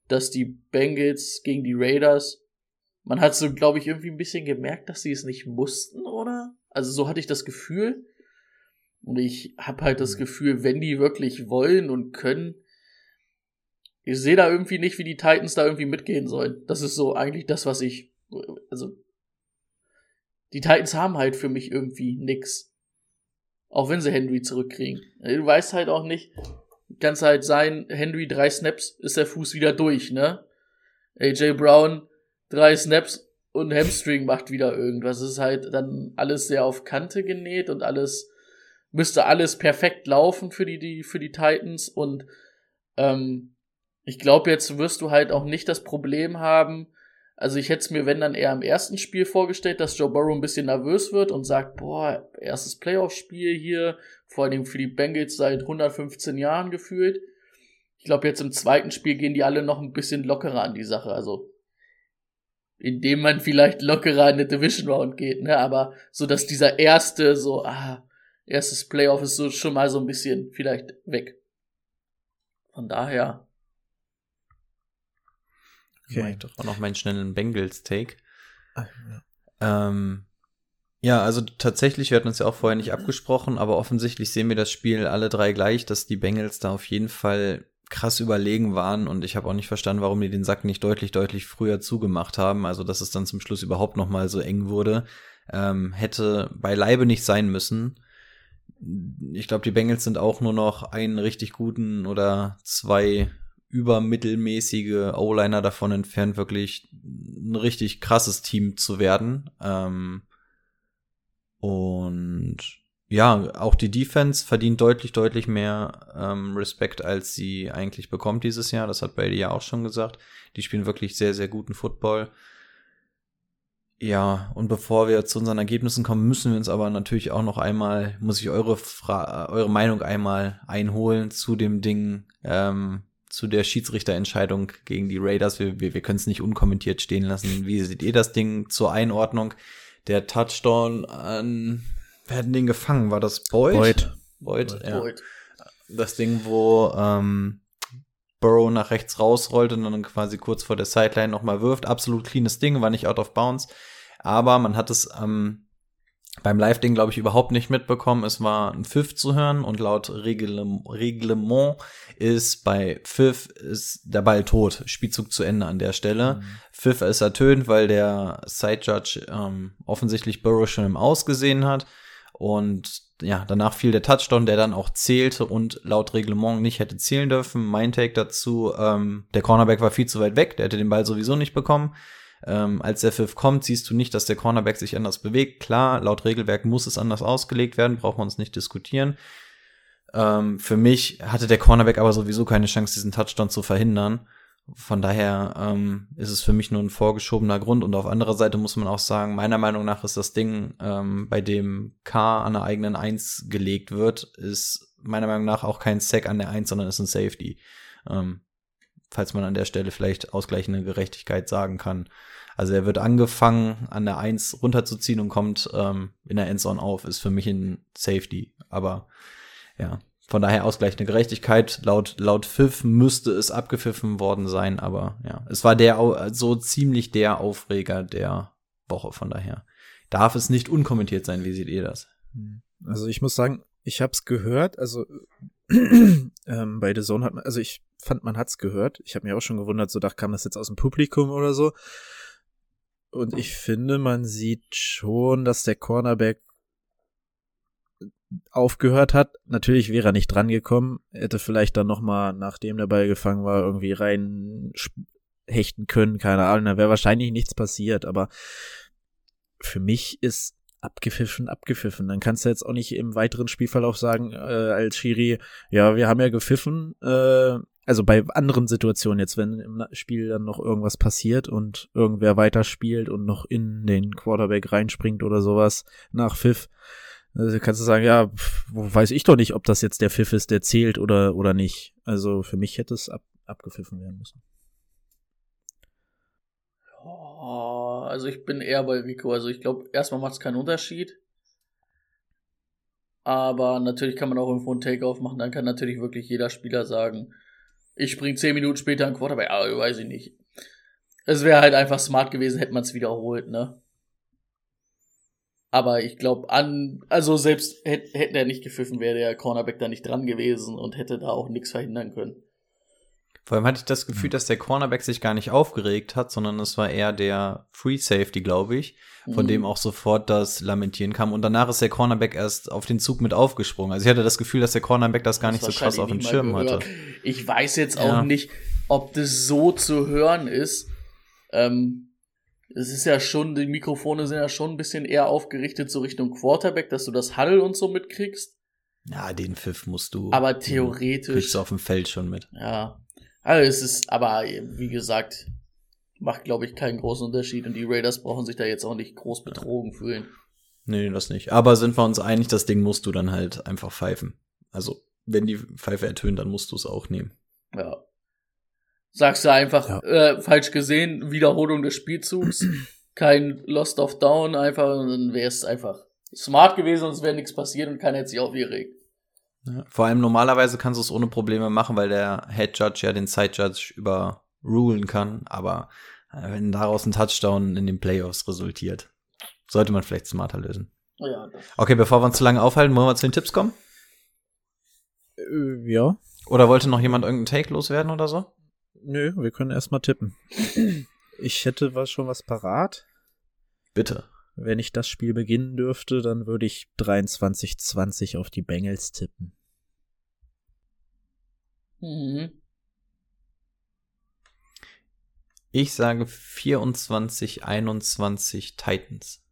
[SPEAKER 2] dass die Bengals gegen die Raiders man hat so, glaube ich, irgendwie ein bisschen gemerkt, dass sie es nicht mussten, oder? Also so hatte ich das Gefühl. Und ich habe halt das mhm. Gefühl, wenn die wirklich wollen und können, ich sehe da irgendwie nicht, wie die Titans da irgendwie mitgehen sollen. Das ist so eigentlich das, was ich, also die Titans haben halt für mich irgendwie nix. Auch wenn sie Henry zurückkriegen. Du weißt halt auch nicht, kann es halt sein, Henry drei Snaps, ist der Fuß wieder durch, ne? AJ Brown drei Snaps und Hamstring macht wieder irgendwas. Es ist halt dann alles sehr auf Kante genäht und alles müsste alles perfekt laufen für die, die für die Titans und ähm, ich glaube, jetzt wirst du halt auch nicht das Problem haben. Also ich hätte es mir, wenn dann eher im ersten Spiel vorgestellt, dass Joe Burrow ein bisschen nervös wird und sagt, boah, erstes Playoff-Spiel hier, vor allem für die Bengals seit 115 Jahren gefühlt. Ich glaube, jetzt im zweiten Spiel gehen die alle noch ein bisschen lockerer an die Sache. Also indem man vielleicht lockerer in die Division Round geht, ne? Aber so, dass dieser erste, so, ah, erstes Playoff ist so schon mal so ein bisschen vielleicht weg. Von daher.
[SPEAKER 3] Okay. Ich doch auch noch meinen schnellen Bengals-Take. Ah, ja. Ähm, ja, also tatsächlich, wir hatten uns ja auch vorher nicht abgesprochen, aber offensichtlich sehen wir das Spiel alle drei gleich, dass die Bengals da auf jeden Fall krass überlegen waren und ich habe auch nicht verstanden, warum die den Sack nicht deutlich, deutlich früher zugemacht haben. Also, dass es dann zum Schluss überhaupt noch mal so eng wurde, ähm, hätte beileibe nicht sein müssen. Ich glaube, die Bengals sind auch nur noch einen richtig guten oder zwei übermittelmäßige O-Liner davon entfernt, wirklich ein richtig krasses Team zu werden. Ähm, und ja, auch die Defense verdient deutlich, deutlich mehr ähm, Respekt, als sie eigentlich bekommt dieses Jahr. Das hat Brady ja auch schon gesagt. Die spielen wirklich sehr, sehr guten Football. Ja, und bevor wir zu unseren Ergebnissen kommen, müssen wir uns aber natürlich auch noch einmal, muss ich eure, Fra eure Meinung einmal einholen zu dem Ding, ähm, zu der Schiedsrichterentscheidung gegen die Raiders. Wir, wir, wir können es nicht unkommentiert stehen lassen. Wie seht ihr das Ding zur Einordnung? Der Touchdown an Wer hat denn den gefangen? War das Boyd?
[SPEAKER 1] Boyd.
[SPEAKER 3] Boyd, Boyd. ja. Boyd. Das Ding, wo ähm, Burrow nach rechts rausrollt und dann quasi kurz vor der Sideline nochmal wirft. Absolut cleanes Ding, war nicht out of bounds. Aber man hat es ähm, beim Live-Ding, glaube ich, überhaupt nicht mitbekommen. Es war ein Pfiff zu hören und laut Reglement ist bei Pfiff ist der Ball tot. Spielzug zu Ende an der Stelle. Mhm. Pfiff ist ertönt, weil der Side Judge ähm, offensichtlich Burrow schon im Ausgesehen hat. Und ja, danach fiel der Touchdown, der dann auch zählte und laut Reglement nicht hätte zählen dürfen. Mein Take dazu, ähm, der Cornerback war viel zu weit weg, der hätte den Ball sowieso nicht bekommen. Ähm, als der Pfiff kommt, siehst du nicht, dass der Cornerback sich anders bewegt. Klar, laut Regelwerk muss es anders ausgelegt werden, braucht man uns nicht diskutieren. Ähm, für mich hatte der Cornerback aber sowieso keine Chance, diesen Touchdown zu verhindern. Von daher ähm, ist es für mich nur ein vorgeschobener Grund. Und auf anderer Seite muss man auch sagen, meiner Meinung nach ist das Ding, ähm, bei dem K an der eigenen Eins gelegt wird, ist meiner Meinung nach auch kein Sack an der Eins, sondern ist ein Safety. Ähm, falls man an der Stelle vielleicht ausgleichende Gerechtigkeit sagen kann. Also er wird angefangen, an der Eins runterzuziehen und kommt ähm, in der Endzone auf, ist für mich ein Safety. Aber ja, von daher ausgleichende Gerechtigkeit. Laut, laut Pfiff müsste es abgepfiffen worden sein, aber ja, es war der so ziemlich der Aufreger der Woche. Von daher darf es nicht unkommentiert sein. Wie seht ihr das?
[SPEAKER 1] Also ich muss sagen, ich habe es gehört. Also ähm, bei The Zone hat man, also ich fand, man hat's gehört. Ich habe mir auch schon gewundert, so dachte, kam das jetzt aus dem Publikum oder so. Und ich finde, man sieht schon, dass der Cornerback aufgehört hat. Natürlich wäre er nicht dran gekommen, hätte vielleicht dann nochmal, nachdem der Ball gefangen war, irgendwie rein hechten können, keine Ahnung, da wäre wahrscheinlich nichts passiert, aber für mich ist abgepfiffen, abgepfiffen. Dann kannst du jetzt auch nicht im weiteren Spielverlauf sagen, äh, als Schiri, ja, wir haben ja gepfiffen, äh, also bei anderen Situationen jetzt, wenn im Spiel dann noch irgendwas passiert und irgendwer weiterspielt und noch in den Quarterback reinspringt oder sowas nach Pfiff, also kannst du sagen, ja, weiß ich doch nicht, ob das jetzt der Pfiff ist, der zählt oder, oder nicht. Also für mich hätte es ab, abgepfiffen werden müssen.
[SPEAKER 2] Oh, also ich bin eher bei Rico. Also ich glaube, erstmal macht es keinen Unterschied. Aber natürlich kann man auch irgendwo einen Takeoff machen. Dann kann natürlich wirklich jeder Spieler sagen, ich spring zehn Minuten später ein Quarterback. Aber weiß ich nicht. Es wäre halt einfach smart gewesen, hätte man es wiederholt, ne? Aber ich glaube, an, also selbst hätte, hätte er nicht gepfiffen, wäre der Cornerback da nicht dran gewesen und hätte da auch nichts verhindern können.
[SPEAKER 3] Vor allem hatte ich das Gefühl, dass der Cornerback sich gar nicht aufgeregt hat, sondern es war eher der Free Safety, glaube ich, von mhm. dem auch sofort das Lamentieren kam. Und danach ist der Cornerback erst auf den Zug mit aufgesprungen. Also ich hatte das Gefühl, dass der Cornerback das gar das nicht so krass auf dem Schirm hatte.
[SPEAKER 2] Ich weiß jetzt auch ja. nicht, ob das so zu hören ist. Ähm, es ist ja schon, die Mikrofone sind ja schon ein bisschen eher aufgerichtet so Richtung Quarterback, dass du das Huddle und so mitkriegst.
[SPEAKER 3] Ja, den Pfiff musst du.
[SPEAKER 2] Aber theoretisch.
[SPEAKER 3] Kriegst du auf dem Feld schon mit.
[SPEAKER 2] Ja. Also es ist, aber wie gesagt, macht glaube ich keinen großen Unterschied und die Raiders brauchen sich da jetzt auch nicht groß betrogen fühlen.
[SPEAKER 3] Nee, das nicht. Aber sind wir uns einig, das Ding musst du dann halt einfach pfeifen. Also, wenn die Pfeife ertönt, dann musst du es auch nehmen.
[SPEAKER 2] Ja. Sagst du einfach, ja. äh, falsch gesehen, Wiederholung des Spielzugs, kein Lost of Down, einfach, dann wäre es einfach smart gewesen und es wäre nichts passiert und keiner hätte sich aufgeregt.
[SPEAKER 3] Ja, vor allem normalerweise kannst du es ohne Probleme machen, weil der Head Judge ja den Side Judge überrulen kann, aber äh, wenn daraus ein Touchdown in den Playoffs resultiert, sollte man vielleicht smarter lösen.
[SPEAKER 2] Ja,
[SPEAKER 3] okay, bevor wir uns zu lange aufhalten, wollen wir zu den Tipps kommen?
[SPEAKER 1] Äh, ja.
[SPEAKER 3] Oder wollte noch jemand irgendeinen Take loswerden oder so?
[SPEAKER 1] Nö, wir können erstmal tippen. Ich hätte was schon was parat.
[SPEAKER 3] Bitte.
[SPEAKER 1] Wenn ich das Spiel beginnen dürfte, dann würde ich 23-20 auf die Bengals tippen.
[SPEAKER 2] Mhm.
[SPEAKER 3] Ich sage 24-21 Titans.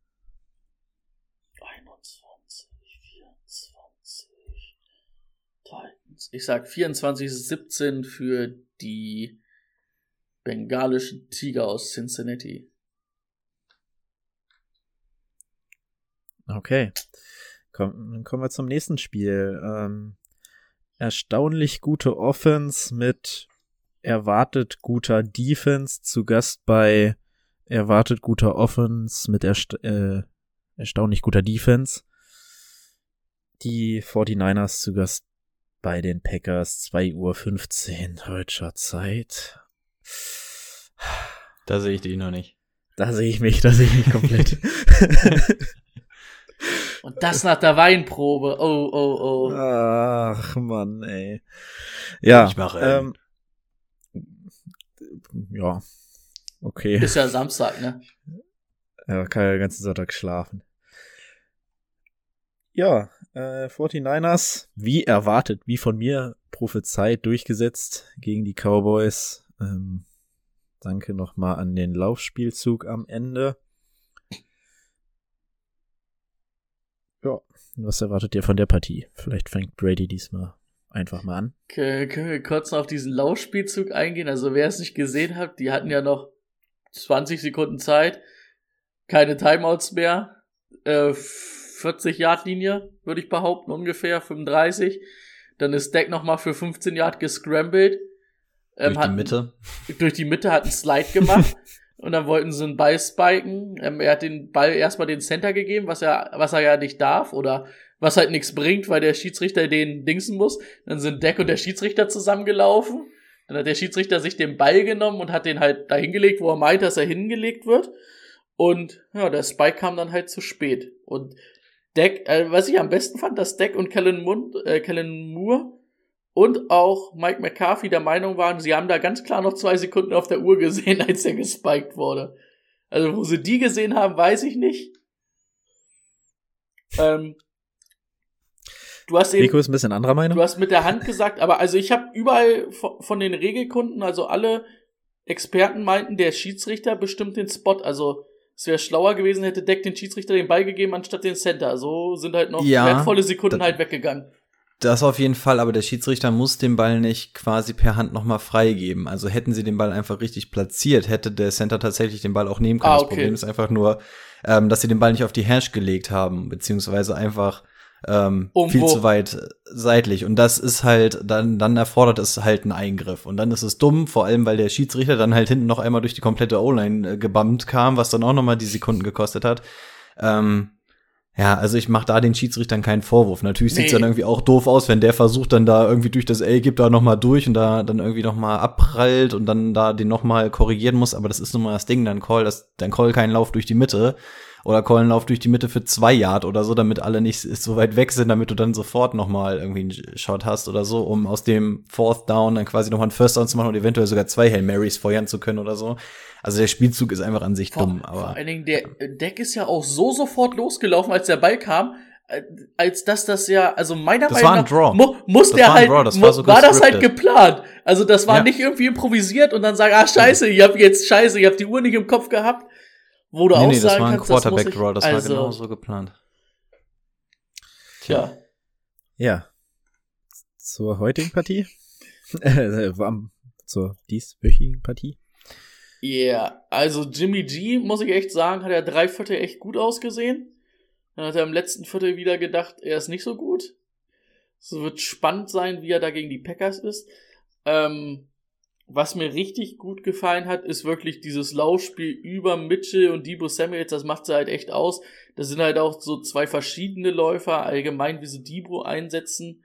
[SPEAKER 2] 21, 24 Titans. Ich sage 24-17 für die bengalischen Tiger aus Cincinnati.
[SPEAKER 1] Okay. Komm, dann kommen wir zum nächsten Spiel. Ähm, erstaunlich gute Offense mit erwartet guter Defense zu Gast bei erwartet guter Offense mit ersta äh, erstaunlich guter Defense. Die 49ers zu Gast bei den Packers 2.15 Uhr deutscher Zeit.
[SPEAKER 3] Da sehe ich dich noch nicht.
[SPEAKER 1] Da sehe ich mich, da sehe ich mich komplett.
[SPEAKER 2] Und das nach der Weinprobe. Oh, oh, oh.
[SPEAKER 1] Ach, Mann, ey. Ja.
[SPEAKER 3] Ich mache.
[SPEAKER 1] Ähm, ja. Okay.
[SPEAKER 2] Ist ja Samstag, ne?
[SPEAKER 1] Ja, kann ja den ganzen Sonntag schlafen. Ja, äh, 49ers, wie erwartet, wie von mir prophezeit, durchgesetzt gegen die Cowboys. Ähm, Danke nochmal an den Laufspielzug am Ende. Ja, was erwartet ihr von der Partie? Vielleicht fängt Brady diesmal einfach mal an.
[SPEAKER 2] Können wir kurz noch auf diesen Laufspielzug eingehen? Also wer es nicht gesehen hat, die hatten ja noch 20 Sekunden Zeit, keine Timeouts mehr, äh, 40 Yard Linie, würde ich behaupten, ungefähr 35. Dann ist Deck nochmal für 15 Yard gescrambled.
[SPEAKER 3] Durch
[SPEAKER 2] Ähm,
[SPEAKER 3] die
[SPEAKER 2] hat-
[SPEAKER 3] Mitte.
[SPEAKER 2] Durch die Mitte hat einen Slide gemacht. Und dann wollten sie einen Ball spiken. Ähm, er hat den Ball erstmal den Center gegeben, was er, was er ja nicht darf oder was halt nichts bringt, weil der Schiedsrichter den dingsen muss. Dann sind Deck und der Schiedsrichter zusammengelaufen. Dann hat der Schiedsrichter sich den Ball genommen und hat den halt dahin gelegt, wo er meint, dass er hingelegt wird. Und ja, der Spike kam dann halt zu spät. Und Deck, äh, was ich am besten fand, dass Deck und Kellen, Mund, äh, Kellen Moore und auch Mike McCarthy der Meinung waren, sie haben da ganz klar noch zwei Sekunden auf der Uhr gesehen, als er gespiked wurde. Also, wo sie die gesehen haben, weiß ich nicht. Ähm, du hast eben,
[SPEAKER 1] Rico ist ein bisschen anderer Meinung.
[SPEAKER 2] du hast mit der Hand gesagt, aber also ich habe überall von, den Regelkunden, also alle Experten meinten, der Schiedsrichter bestimmt den Spot. Also es wäre schlauer gewesen, hätte Deck den Schiedsrichter den Ball gegeben anstatt den Center. So sind halt noch
[SPEAKER 3] Ja,
[SPEAKER 2] wertvolle Sekunden halt weggegangen.
[SPEAKER 3] Das auf jeden Fall, aber der Schiedsrichter muss den Ball nicht quasi per Hand nochmal freigeben. Also hätten sie den Ball einfach richtig platziert, hätte der Center tatsächlich den Ball auch nehmen können.
[SPEAKER 2] Ah,
[SPEAKER 3] Das
[SPEAKER 2] okay.
[SPEAKER 3] Problem ist einfach nur, ähm, dass sie den Ball nicht auf die Hash gelegt haben, beziehungsweise einfach ähm, viel zu weit seitlich. Und das ist halt, dann, dann erfordert es halt einen Eingriff. Und dann ist es dumm, vor allem weil der Schiedsrichter dann halt hinten noch einmal durch die komplette O-Line äh, gebammt kam, was dann auch nochmal die Sekunden gekostet hat. Ähm, ja, also ich mache da den Schiedsrichtern keinen Vorwurf. Natürlich sieht's
[SPEAKER 2] Nee.
[SPEAKER 3] dann irgendwie auch doof aus, wenn der versucht dann da irgendwie durch das A gibt da noch mal durch und da dann irgendwie noch mal abprallt und dann da den noch mal korrigieren muss. Aber das ist nun mal das Ding, dann call das, dann call keinen Lauf durch die Mitte oder call einen Lauf durch die Mitte für zwei Yard oder so, damit alle nicht so weit weg sind, damit du dann sofort noch mal irgendwie einen Shot hast oder so, um aus dem Fourth Down dann quasi noch mal einen First Down zu machen und eventuell sogar zwei Hail Marys feuern zu können oder so. Also der Spielzug ist einfach an sich
[SPEAKER 2] Vor,
[SPEAKER 3] dumm,
[SPEAKER 2] vor
[SPEAKER 3] aber
[SPEAKER 2] allen Dingen, der Deck ist ja auch so sofort losgelaufen, als der Ball kam, äh, als dass das ja, also meiner
[SPEAKER 3] Das
[SPEAKER 2] Meinung
[SPEAKER 3] war ein
[SPEAKER 2] nach,
[SPEAKER 3] Draw.
[SPEAKER 2] mu muss
[SPEAKER 3] Das
[SPEAKER 2] der
[SPEAKER 3] war ein
[SPEAKER 2] halt,
[SPEAKER 3] Draw, das war so
[SPEAKER 2] das halt geplant. Also das war
[SPEAKER 3] Ja.
[SPEAKER 2] nicht irgendwie improvisiert und dann sagen, ah scheiße, ich hab jetzt scheiße, ich hab die Uhr nicht im Kopf gehabt. Wo du
[SPEAKER 3] nee,
[SPEAKER 2] auch
[SPEAKER 3] nee, das
[SPEAKER 2] sagen
[SPEAKER 3] war ein
[SPEAKER 2] kannst, das ich-
[SPEAKER 3] das
[SPEAKER 2] also,
[SPEAKER 3] war genau so geplant.
[SPEAKER 2] Tja.
[SPEAKER 1] Ja. Zur heutigen Partie? äh, war- zur dieswöchigen Partie?
[SPEAKER 2] Yeah, also Jimmy G, muss ich echt sagen, hat er drei Viertel echt gut ausgesehen. Dann hat er im letzten Viertel wieder gedacht, er ist nicht so gut. Es wird spannend sein, wie er da gegen die Packers ist. Ähm, was mir richtig gut gefallen hat, ist wirklich dieses Laufspiel über Mitchell und Debo Samuels. Das macht sie halt echt aus. Das sind halt auch so zwei verschiedene Läufer. Allgemein, wie sie Debo einsetzen,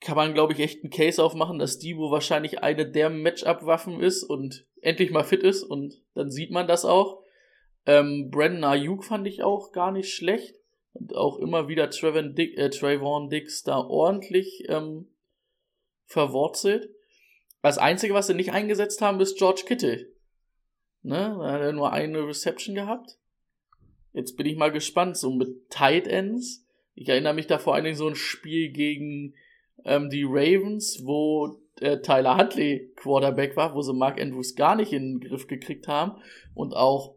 [SPEAKER 2] kann man, glaube ich, echt einen Case aufmachen, dass Debo wahrscheinlich eine der Matchup-Waffen ist und endlich mal fit ist. Und dann sieht man das auch. Ähm, Brandon Ayuk fand ich auch gar nicht schlecht. Und auch immer wieder Trayvon, Dick, äh, Trayvon Dix da ordentlich ähm, verwurzelt. Das Einzige, was sie nicht eingesetzt haben, ist George Kittle. Ne? Da hat er nur eine Reception gehabt. Jetzt bin ich mal gespannt, so mit Tight Ends. Ich erinnere mich da vor allen Dingen so ein Spiel gegen ähm, die Ravens, wo äh, Tyler Huntley Quarterback war, wo sie Mark Andrews gar nicht in den Griff gekriegt haben. Und auch,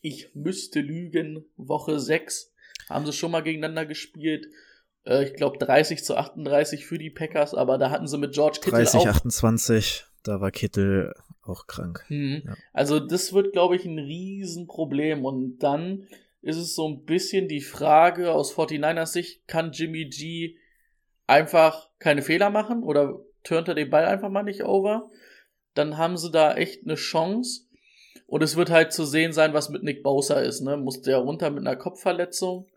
[SPEAKER 2] ich müsste lügen, Woche 6 haben sie schon mal gegeneinander gespielt. Äh, ich glaube 30 zu 38 für die Packers, aber da hatten sie mit George Kittle
[SPEAKER 1] 30,
[SPEAKER 2] auch
[SPEAKER 1] 28, da war Kittel auch krank.
[SPEAKER 2] Mhm.
[SPEAKER 1] Ja.
[SPEAKER 2] Also das wird, glaube ich, ein Riesenproblem. Und dann ist es so ein bisschen die Frage aus 49ers Sicht, kann Jimmy G einfach keine Fehler machen oder turnt er den Ball einfach mal nicht over? Dann haben sie da echt eine Chance. Und es wird halt zu sehen sein, was mit Nick Bosa ist. Ne? Muss der runter mit einer Kopfverletzung?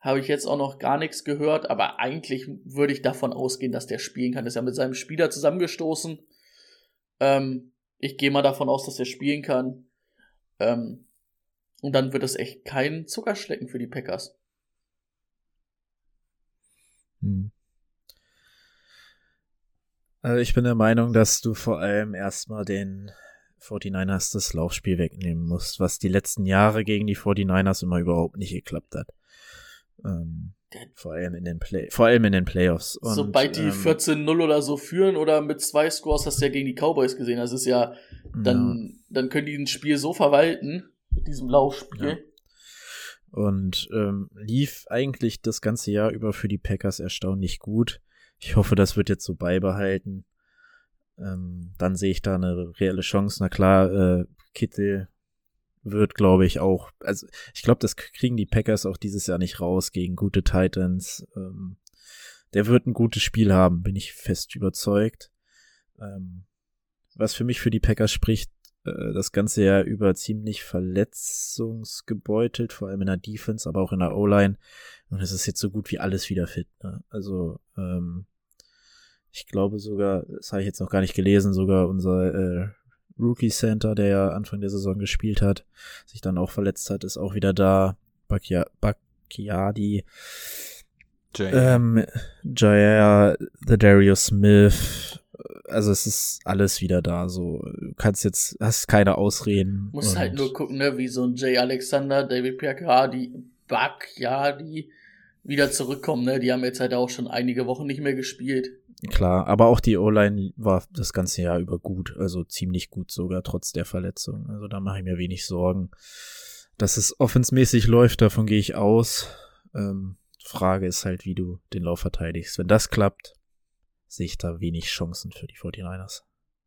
[SPEAKER 2] Habe ich jetzt auch noch gar nichts gehört, aber eigentlich würde ich davon ausgehen, dass der spielen kann. Ist ja mit seinem Spieler zusammengestoßen. Ähm, ich gehe mal davon aus, dass er spielen kann. Ähm, und dann wird es echt kein Zuckerschlecken für die Packers.
[SPEAKER 1] Hm. Also ich bin der Meinung, dass du vor allem erstmal den 49ers das Laufspiel wegnehmen musst, was die letzten Jahre gegen die 49ers immer überhaupt nicht geklappt hat. Ähm, vor allem in den Play, vor allem in den Playoffs. Und,
[SPEAKER 2] Sobald die
[SPEAKER 1] ähm,
[SPEAKER 2] 14-0 oder so führen oder mit zwei Scores hast du ja gegen die Cowboys gesehen. Das ist ja dann, dann können die ein Spiel so verwalten, mit diesem Laufspiel.
[SPEAKER 1] Ja. Und ähm, lief eigentlich das ganze Jahr über für die Packers erstaunlich gut. Ich hoffe, das wird jetzt so beibehalten. Ähm, dann sehe ich da eine reelle Chance. Na klar, äh, Kittel wird, glaube ich, auch, also ich glaube, das kriegen die Packers auch dieses Jahr nicht raus gegen gute Titans. Ähm, der wird ein gutes Spiel haben, bin ich fest überzeugt. Ähm, was für mich für die Packers spricht, das ganze Jahr über ziemlich verletzungsgebeutelt, vor allem in der Defense, aber auch in der O-Line. Und es ist jetzt so gut wie alles wieder fit. Ne? Also ähm, ich glaube sogar, das habe ich jetzt noch gar nicht gelesen, sogar unser äh, Rookie Center, der ja Anfang der Saison gespielt hat, sich dann auch verletzt hat, ist auch wieder da. Bacchiadi, ähm, Jair, The Darius Smith, also es ist alles wieder da, so, du kannst jetzt, hast keine Ausreden.
[SPEAKER 2] Muss halt nur gucken, ne, wie so ein Jay Alexander, David Bacchiadi, Bacchiadi wieder zurückkommen, ne, die haben jetzt halt auch schon einige Wochen nicht mehr gespielt.
[SPEAKER 1] Klar, aber auch die O-Line war das ganze Jahr über gut, also ziemlich gut sogar, trotz der Verletzung. Also da mache ich mir wenig Sorgen. Dass es offensmäßig läuft, davon gehe ich aus. Ähm, Frage ist halt, wie du den Lauf verteidigst. Wenn das klappt, sehe ich da wenig Chancen für die 49ers.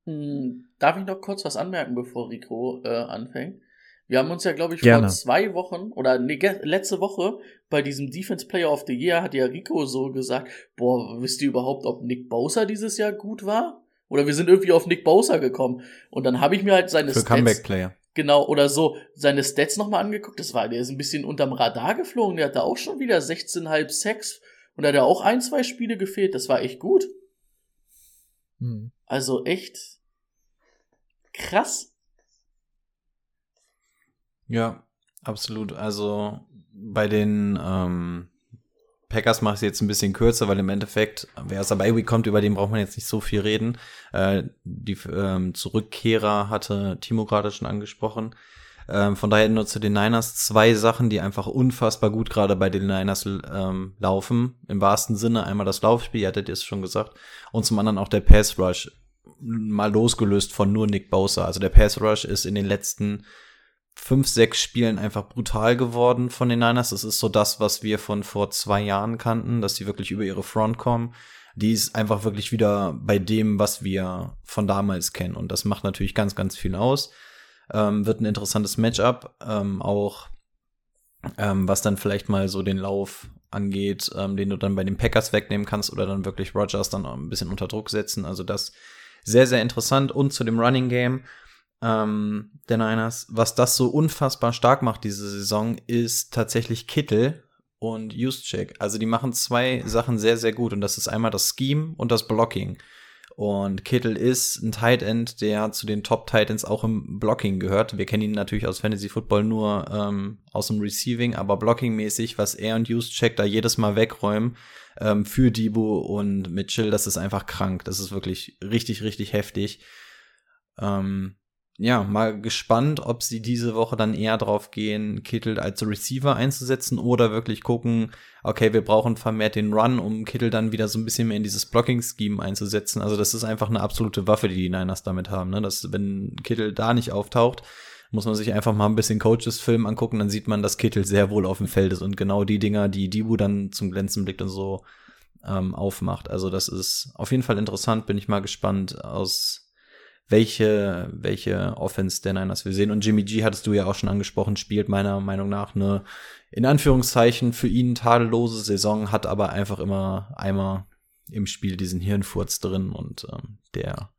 [SPEAKER 2] Hm, darf ich noch kurz was anmerken, bevor Rico äh, anfängt? Wir haben uns ja, glaube ich,
[SPEAKER 1] Gerne.
[SPEAKER 2] vor zwei Wochen oder nee, letzte Woche bei diesem Defense Player of the Year hat ja Rico so gesagt, boah, wisst ihr überhaupt, ob Nick Bowser dieses Jahr gut war? Oder wir sind irgendwie auf Nick Bowser gekommen. Und dann habe ich mir halt seine
[SPEAKER 3] Für
[SPEAKER 2] Stats,
[SPEAKER 3] Comeback-Player.
[SPEAKER 2] genau, oder so, seine Stats nochmal angeguckt. Das war, der ist ein bisschen unterm Radar geflogen. Der hatte auch schon wieder 16,5 Sex. Und da hat er auch ein, zwei Spiele gefehlt. Das war echt gut.
[SPEAKER 1] Hm.
[SPEAKER 2] Also echt krass.
[SPEAKER 3] Ja, absolut. Also bei den ähm, Packers mache ich es jetzt ein bisschen kürzer, weil im Endeffekt, wer aus der Bye Week kommt, über den braucht man jetzt nicht so viel reden. Äh, die ähm, Zurückkehrer hatte Timo gerade schon angesprochen. Ähm, von daher nur zu den Niners zwei Sachen, die einfach unfassbar gut gerade bei den Niners ähm, laufen. Im wahrsten Sinne einmal das Laufspiel, ihr hattet es schon gesagt, und zum anderen auch der Pass Rush. Mal losgelöst von nur Nick Bosa. Also der Pass Rush ist in den letzten fünf, sechs Spielen einfach brutal geworden von den Niners. Das ist so das, was wir von vor zwei Jahren kannten, dass die wirklich über ihre Front kommen. Die ist einfach wirklich wieder bei dem, was wir von damals kennen. Und das macht natürlich ganz, ganz viel aus. Ähm, wird ein interessantes Matchup. Ähm, auch ähm, was dann vielleicht mal so den Lauf angeht, ähm, den du dann bei den Packers wegnehmen kannst oder dann wirklich Rogers dann ein bisschen unter Druck setzen. Also das sehr, sehr interessant. Und zu dem Running Game ähm, der Niners. Was das so unfassbar stark macht diese Saison, ist tatsächlich Kittel und Juszczyk. Also die machen zwei Sachen sehr, sehr gut. Und das ist einmal das Scheme und das Blocking. Und Kittel ist ein Tight End, der zu den Top Titans auch im Blocking gehört. Wir kennen ihn natürlich aus Fantasy Football nur ähm, aus dem Receiving, aber Blocking-mäßig, was er und Juszczyk da jedes Mal wegräumen ähm, für Debo und Mitchell, das ist einfach krank. Das ist wirklich richtig, richtig heftig. Ähm, ja, mal gespannt, ob sie diese Woche dann eher drauf gehen, Kittel als Receiver einzusetzen oder wirklich gucken, okay, wir brauchen vermehrt den Run, um Kittel dann wieder so ein bisschen mehr in dieses Blocking-Scheme einzusetzen. Also das ist einfach eine absolute Waffe, die die Niners damit haben. Ne? Dass, wenn Kittel da nicht auftaucht, muss man sich einfach mal ein bisschen Coaches-Film angucken, dann sieht man, dass Kittel sehr wohl auf dem Feld ist und genau die Dinger, die Dibu dann zum Glänzen blickt und so ähm, aufmacht. Also das ist auf jeden Fall interessant, bin ich mal gespannt aus welche, welche Offense der Niners wir sehen. Und Jimmy G hattest du ja auch schon angesprochen, spielt meiner Meinung nach eine, in Anführungszeichen, für ihn tadellose Saison, hat aber einfach immer einmal im Spiel diesen Hirnfurz drin und ähm, der,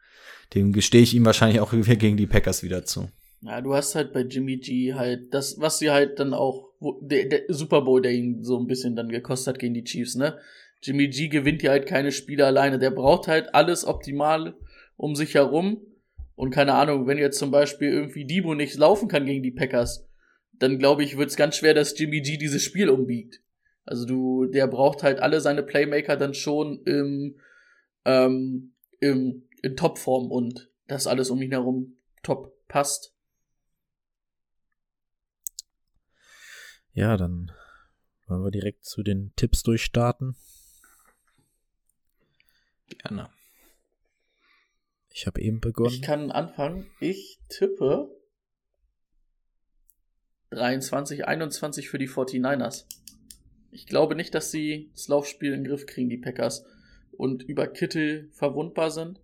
[SPEAKER 3] dem gestehe ich ihm wahrscheinlich auch gegen die Packers wieder zu.
[SPEAKER 2] Ja, du hast halt bei Jimmy G halt das, was sie halt dann auch, der, der Super Bowl, der ihn so ein bisschen dann gekostet hat gegen die Chiefs, ne? Jimmy G gewinnt ja halt keine Spiele alleine. Der braucht halt alles optimal um sich herum. Und keine Ahnung, wenn jetzt zum Beispiel irgendwie Debo nicht laufen kann gegen die Packers, dann glaube ich, wird es ganz schwer, dass Jimmy G dieses Spiel umbiegt. Also du, der braucht halt alle seine Playmaker dann schon im, ähm, im, in Topform und das alles um ihn herum top passt.
[SPEAKER 1] Ja, dann wollen wir direkt zu den Tipps durchstarten.
[SPEAKER 3] Gerne.
[SPEAKER 1] Ich habe eben begonnen.
[SPEAKER 2] Ich kann anfangen. Ich tippe 23, 21 für die 49ers. Ich glaube nicht, dass sie das Laufspiel in den Griff kriegen, die Packers. Und über Kittel verwundbar sind.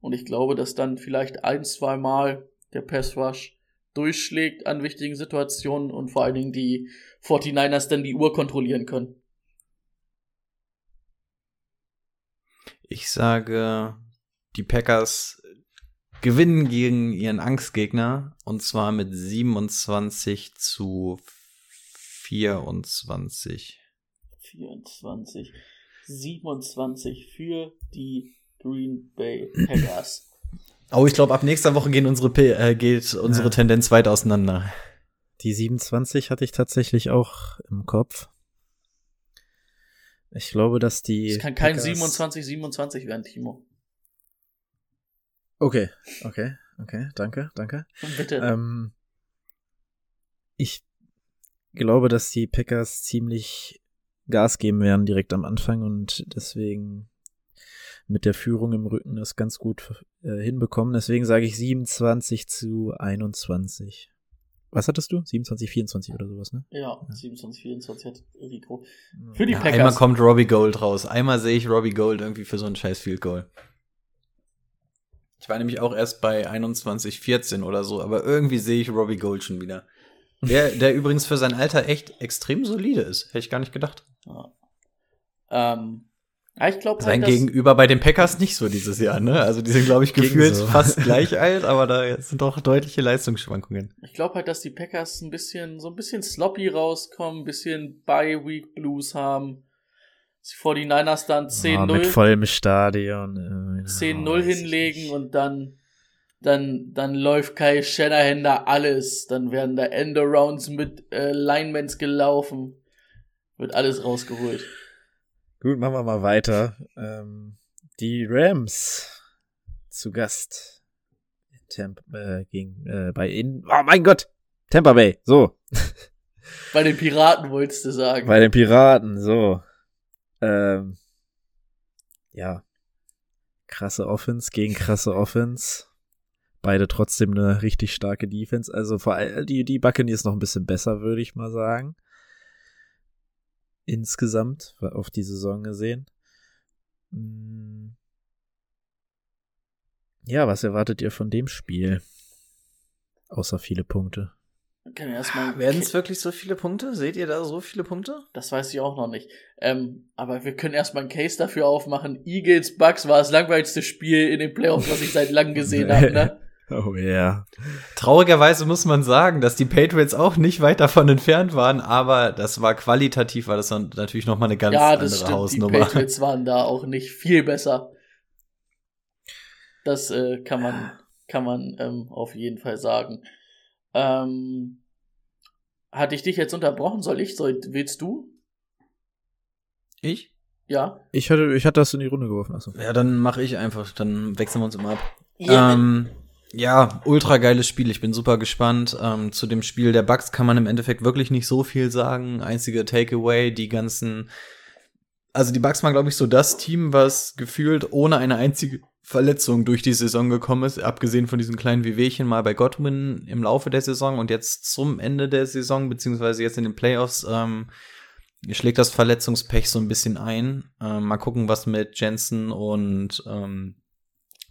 [SPEAKER 2] Und ich glaube, dass dann vielleicht ein, zwei Mal der Pass Rush durchschlägt an wichtigen Situationen und vor allen Dingen die 49ers dann die Uhr kontrollieren können.
[SPEAKER 3] Ich sage, die Packers gewinnen gegen ihren Angstgegner und zwar mit 27 zu 24.
[SPEAKER 2] 24, 27 für die Green Bay Packers.
[SPEAKER 3] Oh, ich glaube, ab nächster Woche gehen unsere P äh, geht unsere
[SPEAKER 1] Ja.
[SPEAKER 3] Tendenz weit auseinander.
[SPEAKER 1] Die 27 hatte ich tatsächlich auch im Kopf. Ich glaube, dass die.
[SPEAKER 2] Es kann kein
[SPEAKER 1] Packers-
[SPEAKER 2] 27, 27 werden, Timo.
[SPEAKER 1] Okay, okay, okay, danke, danke.
[SPEAKER 2] Bitte.
[SPEAKER 1] Ähm, ich glaube, dass die Packers ziemlich Gas geben werden direkt am Anfang und deswegen mit der Führung im Rücken das ganz gut äh, hinbekommen. Deswegen sage ich 27 zu 21. Was hattest du? 27, 24 oder sowas, ne?
[SPEAKER 2] ja, 27, 24 hat irgendwie groß. Für die
[SPEAKER 3] Ja,
[SPEAKER 2] Packers.
[SPEAKER 3] einmal kommt Robbie Gold raus. Einmal sehe ich Robbie Gold irgendwie für so ein scheiß Field Goal. Ich war nämlich auch erst bei 21, 14 oder so, aber irgendwie sehe ich Robbie Gold schon wieder. Der, der übrigens für sein Alter echt extrem solide ist. Hätte ich gar nicht gedacht.
[SPEAKER 2] Ja. Ähm, ich glaube
[SPEAKER 3] Sein
[SPEAKER 2] halt,
[SPEAKER 3] Gegenüber bei den Packers nicht so dieses Jahr, ne? Also die sind, glaube ich, gefühlt
[SPEAKER 1] so.
[SPEAKER 3] fast gleich alt, aber da sind doch deutliche Leistungsschwankungen.
[SPEAKER 2] ich glaube halt, dass die Packers ein bisschen, so ein bisschen sloppy rauskommen, ein bisschen Bye Week Blues haben. Die 49ers dann 10-0.
[SPEAKER 1] Ah, mit vollem Stadion. äh,
[SPEAKER 2] 10-0
[SPEAKER 1] weiß ich
[SPEAKER 2] hinlegen und dann, dann, dann läuft Kai Shanahan da alles. Dann werden da Endarounds mit äh, Linemans gelaufen. Wird alles rausgeholt.
[SPEAKER 1] Gut, machen wir mal weiter. Ähm, die Rams zu Gast Tampa, äh, gegen, äh, bei in, oh mein Gott, Tampa Bay, so,
[SPEAKER 2] Bei den Piraten wolltest du sagen.
[SPEAKER 1] bei den Piraten, so. Ähm, ja, krasse Offense gegen krasse Offense. Beide trotzdem eine richtig starke Defense. Also vor allem die, die Buccaneers noch ein bisschen besser, würde ich mal sagen. Insgesamt, auf die Saison gesehen. Mm. Ja, was erwartet ihr von dem Spiel? Außer viele Punkte.
[SPEAKER 2] Können wir erstmal
[SPEAKER 3] Werden es wirklich so viele Punkte? Seht ihr da so viele Punkte?
[SPEAKER 2] Das weiß ich auch noch nicht. Ähm, aber wir können erstmal einen Case dafür aufmachen. Eagles Bucks war das langweiligste Spiel in den Playoffs, was ich seit langem gesehen habe. Ne?
[SPEAKER 1] Oh ja.
[SPEAKER 3] Traurigerweise muss man sagen, dass die Patriots auch nicht weit davon entfernt waren, aber das war qualitativ, war das dann natürlich noch mal eine ganz
[SPEAKER 2] Ja,
[SPEAKER 3] andere
[SPEAKER 2] stimmt. Die
[SPEAKER 3] Hausnummer.
[SPEAKER 2] Patriots waren da auch nicht viel besser. Das äh, kann man, kann man ähm, auf jeden Fall sagen. Ähm, hatte ich dich jetzt unterbrochen? Soll ich? Soll, willst du?
[SPEAKER 3] Ich?
[SPEAKER 2] Ja?
[SPEAKER 1] Ich hatte, ich hatte das in die Runde geworfen. Achso.
[SPEAKER 3] Ja, dann mache ich einfach, dann wechseln wir uns immer ab.
[SPEAKER 2] Ja.
[SPEAKER 3] Ähm, ja, ultra geiles Spiel. Ich bin super gespannt. Ähm, zu dem Spiel der Bucks kann man im Endeffekt wirklich nicht so viel sagen. Einzige Takeaway, die ganzen. Also die Bucks waren, glaube ich, so das Team, was gefühlt ohne eine einzige Verletzung durch die Saison gekommen ist, abgesehen von diesen kleinen Wehwehchen mal bei Godwin im Laufe der Saison und jetzt zum Ende der Saison, beziehungsweise jetzt in den Playoffs, ähm, schlägt das Verletzungspech so ein bisschen ein. Ähm, mal gucken, was mit Jensen und ähm,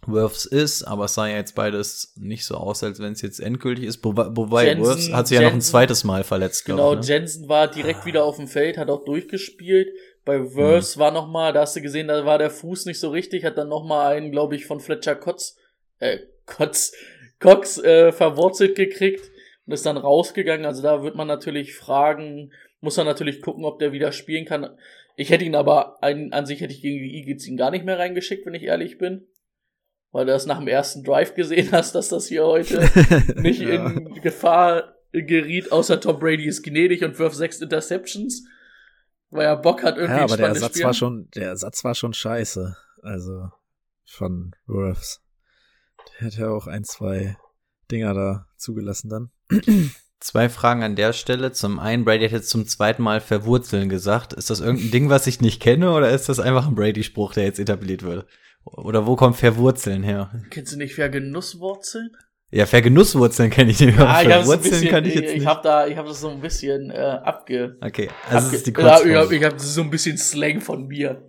[SPEAKER 3] Wirfs ist, aber es sah ja jetzt beides nicht so aus, als wenn es jetzt endgültig ist. Wobei, Wirfs hat sich ja noch ein zweites Mal verletzt,
[SPEAKER 2] Genau,
[SPEAKER 3] glaube ich. Ne?
[SPEAKER 2] Jensen war direkt wieder auf dem Feld, hat auch durchgespielt. Bei Verse war noch mal, da hast du gesehen, da war der Fuß nicht so richtig, hat dann noch mal einen, glaube ich, von Fletcher Kotz, äh, Kotz, Cox äh, verwurzelt gekriegt und ist dann rausgegangen. Also da wird man natürlich fragen, muss man natürlich gucken, ob der wieder spielen kann. Ich hätte ihn aber, ein, an sich hätte ich gegen die Eagles ihn gar nicht mehr reingeschickt, wenn ich ehrlich bin. Weil du das nach dem ersten Drive gesehen hast, dass das hier heute nicht
[SPEAKER 1] Ja.
[SPEAKER 2] in Gefahr geriet, außer Tom Brady ist gnädig und wirft sechs Interceptions, weil er Bock hat, irgendwie
[SPEAKER 1] Ja, aber der
[SPEAKER 2] spannendes
[SPEAKER 1] Satz
[SPEAKER 2] Spiel.
[SPEAKER 1] war schon, der Satz war schon scheiße. Also von Wirfs. Der hat ja auch ein, zwei Dinger da zugelassen dann.
[SPEAKER 3] Zwei Fragen an der Stelle. Zum einen, Brady hat jetzt zum zweiten Mal verwurzeln gesagt. Ist das irgendein Ding, was ich nicht kenne, oder ist das einfach ein Brady-Spruch, der jetzt etabliert wird? Oder wo kommt Verwurzeln her?
[SPEAKER 2] Kennst du nicht Vergenusswurzeln?
[SPEAKER 3] Ja, Vergenusswurzeln kenne ich nicht.
[SPEAKER 2] Ah, ich habe
[SPEAKER 3] Verwurzeln kann ich jetzt
[SPEAKER 2] ich,
[SPEAKER 3] nicht.
[SPEAKER 2] hab da, ich habe das so ein bisschen äh, abge.
[SPEAKER 3] okay, also das ist die
[SPEAKER 2] abge ja,
[SPEAKER 3] Kurzform.
[SPEAKER 2] ich habe ich hab so ein bisschen Slang von mir.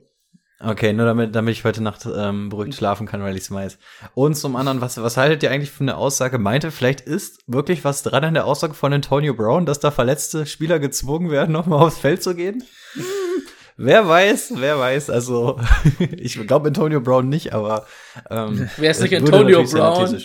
[SPEAKER 3] Okay, nur damit, damit ich heute Nacht ähm, beruhigt schlafen kann, weil ich es weiß. Und zum anderen, was, was haltet ihr eigentlich von der Aussage? Meinte, vielleicht ist wirklich was dran an der Aussage von Antonio Brown, dass da verletzte Spieler gezwungen werden, nochmal aufs Feld zu gehen? Wer weiß, wer weiß. Also, ich glaube Antonio Brown nicht, aber ähm,
[SPEAKER 2] Wer ist nicht Antonio Brown?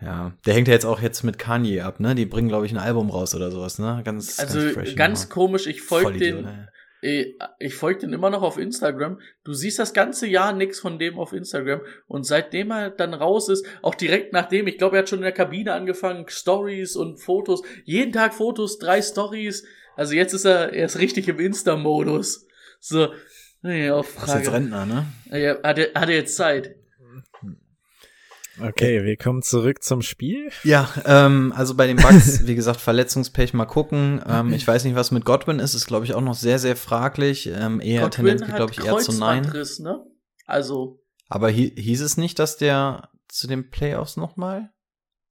[SPEAKER 3] Ja, der hängt ja jetzt auch jetzt mit Kanye ab, ne? Die bringen, glaube ich, ein Album raus oder sowas, ne? Ganz,
[SPEAKER 2] Also
[SPEAKER 3] ganz,
[SPEAKER 2] ganz komisch, ich folge den,
[SPEAKER 3] ey.
[SPEAKER 2] Eh, Ich folge den immer noch auf Instagram. Du siehst das ganze Jahr nix von dem auf Instagram. Und seitdem er dann raus ist, auch direkt nachdem, ich glaube, er hat schon in der Kabine angefangen, Stories und Fotos. Jeden Tag Fotos, drei Stories. Also jetzt ist er, er ist richtig im Insta-Modus. So, ja, auf
[SPEAKER 3] Das ist jetzt
[SPEAKER 2] Frage.
[SPEAKER 3] Rentner, ne?
[SPEAKER 2] Ja, hat, er, hat er jetzt Zeit?
[SPEAKER 1] Okay, wir kommen zurück zum Spiel.
[SPEAKER 3] Ja, ähm, also bei den Bucks, wie gesagt, Verletzungspech mal gucken. Ähm, ich weiß nicht, was mit Godwin ist, ist glaube ich auch noch sehr, sehr fraglich. Ähm, eher Tendenz geht, glaube ich, eher zu Nein.
[SPEAKER 2] Ne? Also,
[SPEAKER 3] Aber hi hieß es nicht, dass der zu den Playoffs nochmal?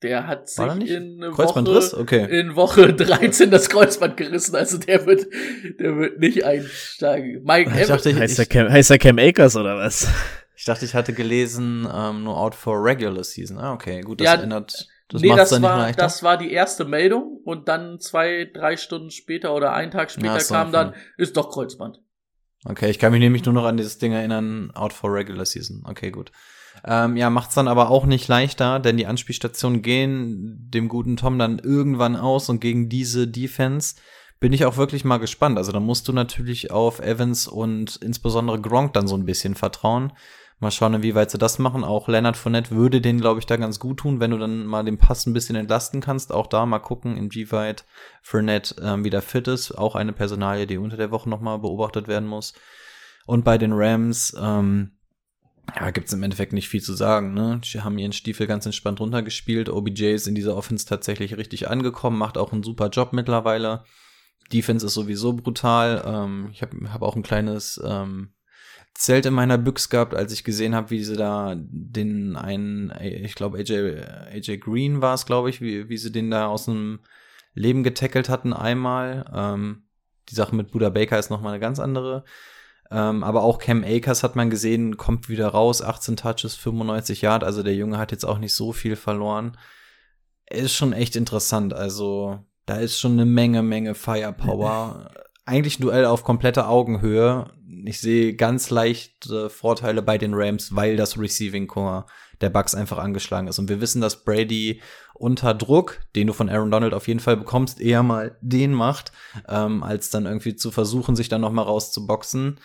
[SPEAKER 2] Der hat sich in? Woche,
[SPEAKER 3] Okay.
[SPEAKER 2] in Woche 13 das Kreuzband gerissen, also der wird, der wird nicht einsteigen. Mike
[SPEAKER 3] Ich dachte, ich,
[SPEAKER 1] Heißt er
[SPEAKER 3] ich,
[SPEAKER 1] Cam, heißt er Cam Akers oder was?
[SPEAKER 3] ich dachte, ich hatte gelesen, ähm, nur out for regular season. Ah, okay, gut, das
[SPEAKER 2] Ja,
[SPEAKER 3] ändert, das
[SPEAKER 2] nee,
[SPEAKER 3] macht's
[SPEAKER 2] das
[SPEAKER 3] dann nicht
[SPEAKER 2] war, das war die erste Meldung und dann zwei, drei Stunden später oder einen Tag später
[SPEAKER 3] Ja,
[SPEAKER 2] kam dann, ist doch Kreuzband.
[SPEAKER 3] Okay, ich kann mich nämlich nur noch an dieses Ding erinnern, out for regular season. Okay, gut. Ähm, ja, macht's dann aber auch nicht leichter, denn die Anspielstationen gehen dem guten Tom dann irgendwann aus und gegen diese Defense bin ich auch wirklich mal gespannt. Also da musst du natürlich auf Evans und insbesondere Gronk dann so ein bisschen vertrauen. Mal schauen, inwieweit sie das machen. Auch Leonard Fournette würde den, glaube ich, da ganz gut tun, wenn du dann mal den Pass ein bisschen entlasten kannst. Auch da mal gucken, inwieweit Fournette ähm, wieder fit ist. Auch eine Personalie, die unter der Woche nochmal beobachtet werden muss. Und bei den Rams, ähm, ja, gibt's im Endeffekt nicht viel zu sagen. Ne? Die haben ihren Stiefel ganz entspannt runtergespielt. OBJ ist in dieser Offense tatsächlich richtig angekommen, macht auch einen super Job mittlerweile. Defense ist sowieso brutal. Ähm, ich habe hab auch ein kleines ähm, Zelt in meiner Büchse gehabt, als ich gesehen habe, wie sie da den einen, ich glaube AJ, AJ Green war es, glaube ich, wie, wie sie den da aus dem Leben getackelt hatten einmal. Ähm, die Sache mit Buda Baker ist nochmal eine ganz andere. Ähm, aber auch Cam Akers hat man gesehen, kommt wieder raus, 18 Touches, 95 Yard, also der Junge hat jetzt auch nicht so viel verloren. Ist schon echt interessant, also da ist schon eine Menge, Menge Firepower. Eigentlich ein Duell auf kompletter Augenhöhe. Ich sehe ganz leichte Vorteile bei den Rams, weil das Receiving Core der Bucks einfach angeschlagen ist. Und wir wissen, dass Brady unter Druck, den du von Aaron Donald auf jeden Fall bekommst, eher mal den macht, ähm, als dann irgendwie zu versuchen, sich dann noch mal rauszuboxen.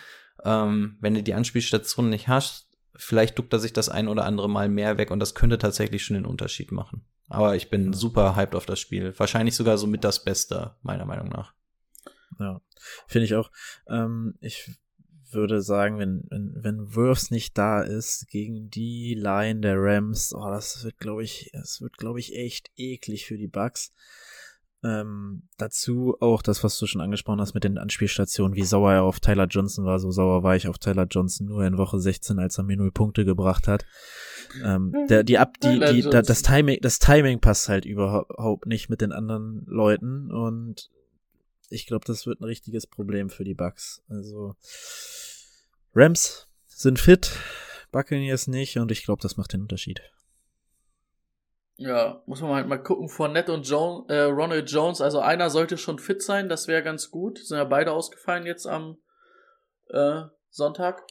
[SPEAKER 3] Ähm, wenn du die Anspielstation nicht hast, vielleicht duckt er sich das ein oder andere Mal mehr weg und das könnte tatsächlich schon den Unterschied machen. Aber ich bin super hyped auf das Spiel. Wahrscheinlich sogar so mit das Beste, meiner Meinung nach.
[SPEAKER 1] Ja, finde ich auch. Ähm, ich würde sagen, wenn, wenn, wenn Wirfs nicht da ist gegen die Line der Rams, oh, das wird, glaube ich, das wird, glaube ich, echt eklig für die Bucks. Ähm, dazu auch das, was du schon angesprochen hast mit den Anspielstationen, wie sauer er auf Tyler Johnson war. So sauer war ich auf Tyler Johnson nur in Woche 16, als er mir null Punkte gebracht hat. Ähm, der, die ab, die, die, da, das. Timing, das Timing passt halt überhaupt nicht mit den anderen Leuten und ich glaube, das wird ein richtiges Problem für die Bucks. Also Rams sind fit, Buccaneers nicht und ich glaube, das macht den Unterschied.
[SPEAKER 2] Ja, muss man halt mal gucken. Fournette und Jones, äh, Ronald Jones, also einer sollte schon fit sein, das wäre ganz gut. Sind ja beide ausgefallen jetzt am äh, Sonntag.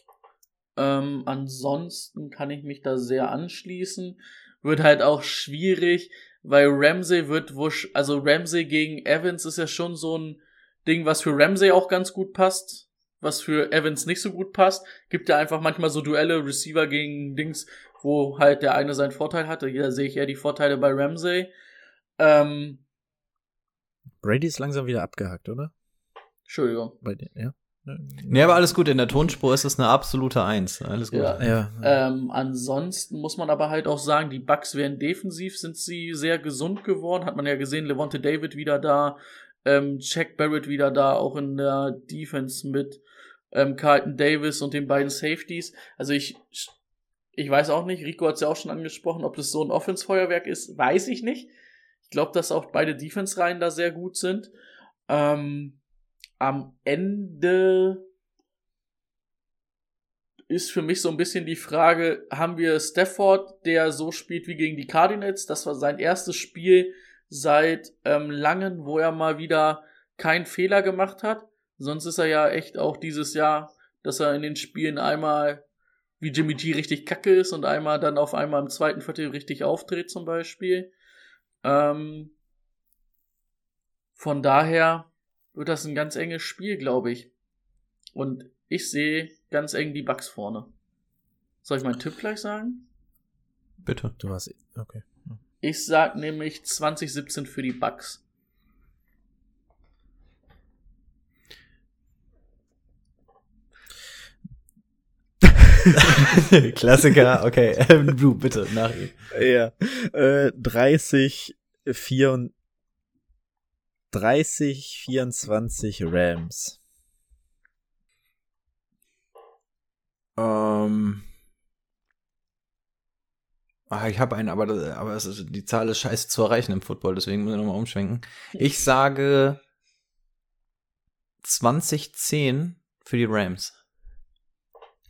[SPEAKER 2] Ähm, ansonsten kann ich mich da sehr anschließen. Wird halt auch schwierig, weil Ramsey wird wusch, also Ramsey gegen Evans ist ja schon so ein Ding, was für Ramsey auch ganz gut passt, was für Evans nicht so gut passt. Gibt ja einfach manchmal so Duelle, Receiver gegen Dings, wo halt der eine seinen Vorteil hatte. Da sehe ich eher die Vorteile bei Ramsey. Ähm,
[SPEAKER 1] Brady ist langsam wieder abgehackt, oder?
[SPEAKER 2] Entschuldigung.
[SPEAKER 1] Bei den, ja.
[SPEAKER 3] Nee, aber alles gut. In der Tonspur ist es eine absolute Eins. Alles gut.
[SPEAKER 2] Ja.
[SPEAKER 1] Ja,
[SPEAKER 2] Ähm, ansonsten muss man aber halt auch sagen, die Bucks werden defensiv, sind sie sehr gesund geworden. Hat man ja gesehen, Levante David wieder da, ähm, Jack Barrett wieder da, auch in der Defense mit. ähm, Carlton Davis und den beiden Safeties. Also ich, ich weiß auch nicht, Rico hat es ja auch schon angesprochen, ob das so ein Offense-Feuerwerk ist, weiß ich nicht. Ich glaube, dass auch beide Defense-Reihen da sehr gut sind. Ähm, am Ende ist für mich so ein bisschen die Frage, haben wir Stafford, der so spielt wie gegen die Cardinals? Das war sein erstes Spiel seit ähm, langem, wo er mal wieder keinen Fehler gemacht hat. Sonst ist er ja echt auch dieses Jahr, dass er in den Spielen einmal wie Jimmy G richtig kacke ist und einmal dann auf einmal im zweiten Viertel richtig auftritt zum Beispiel. Ähm, von daher wird das ein ganz enges Spiel, glaube ich. Und ich sehe ganz eng die Bugs vorne. Soll ich meinen Tipp gleich sagen?
[SPEAKER 3] Bitte.
[SPEAKER 1] Du hast, okay.
[SPEAKER 2] Ich sag nämlich 2017 für die Bugs.
[SPEAKER 3] Klassiker, okay. Ähm, du, bitte, nach ihm.
[SPEAKER 1] Ja. Äh, 30, 4, 30, 24 Rams.
[SPEAKER 3] Ähm. Ah, ich habe einen, aber, das- aber es ist, die Zahl ist scheiße zu erreichen im Football, deswegen muss ich nochmal umschwenken. Ich sage 2010 für die Rams.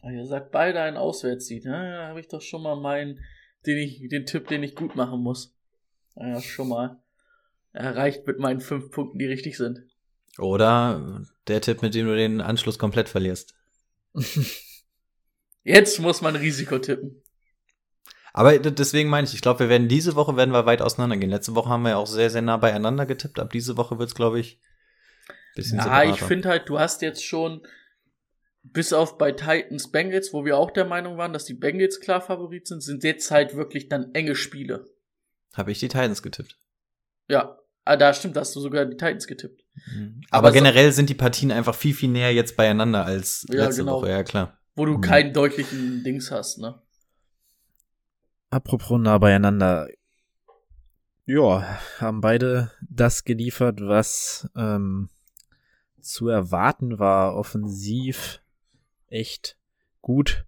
[SPEAKER 2] Ah, Ihr sagt beide einen Auswärtssieg. Ja, da habe ich doch schon mal meinen, den ich, den Tipp, den ich gut machen muss. Ja, schon mal erreicht mit meinen fünf Punkten, die richtig sind.
[SPEAKER 3] Oder der Tipp, mit dem du den Anschluss komplett verlierst.
[SPEAKER 2] Jetzt muss man Risiko tippen.
[SPEAKER 3] Aber deswegen meine ich, ich glaube, wir werden diese Woche werden wir weit auseinandergehen. Letzte Woche haben wir ja auch sehr, sehr nah beieinander getippt. Ab diese Woche wird's, glaube ich, bisschen
[SPEAKER 2] Ja, ich
[SPEAKER 3] separater.
[SPEAKER 2] finde halt, du hast jetzt schon, bis auf bei Titans Bengals, wo wir auch der Meinung waren, dass die Bengals klar Favorit sind, sind jetzt halt wirklich dann enge Spiele.
[SPEAKER 3] Habe ich die Titans getippt.
[SPEAKER 2] Ja, ah, da stimmt, da hast du sogar die Titans getippt.
[SPEAKER 3] Mhm.
[SPEAKER 2] Aber
[SPEAKER 3] Aber, generell sind die Partien einfach viel, viel näher jetzt beieinander als
[SPEAKER 2] Ja,
[SPEAKER 3] letzte
[SPEAKER 2] genau.
[SPEAKER 3] Woche, ja klar.
[SPEAKER 2] Wo du
[SPEAKER 1] Mhm.
[SPEAKER 2] keinen deutlichen Dings hast, ne?
[SPEAKER 1] Apropos nah beieinander. Ja, haben beide das geliefert, was ähm, zu erwarten war. Offensiv echt gut,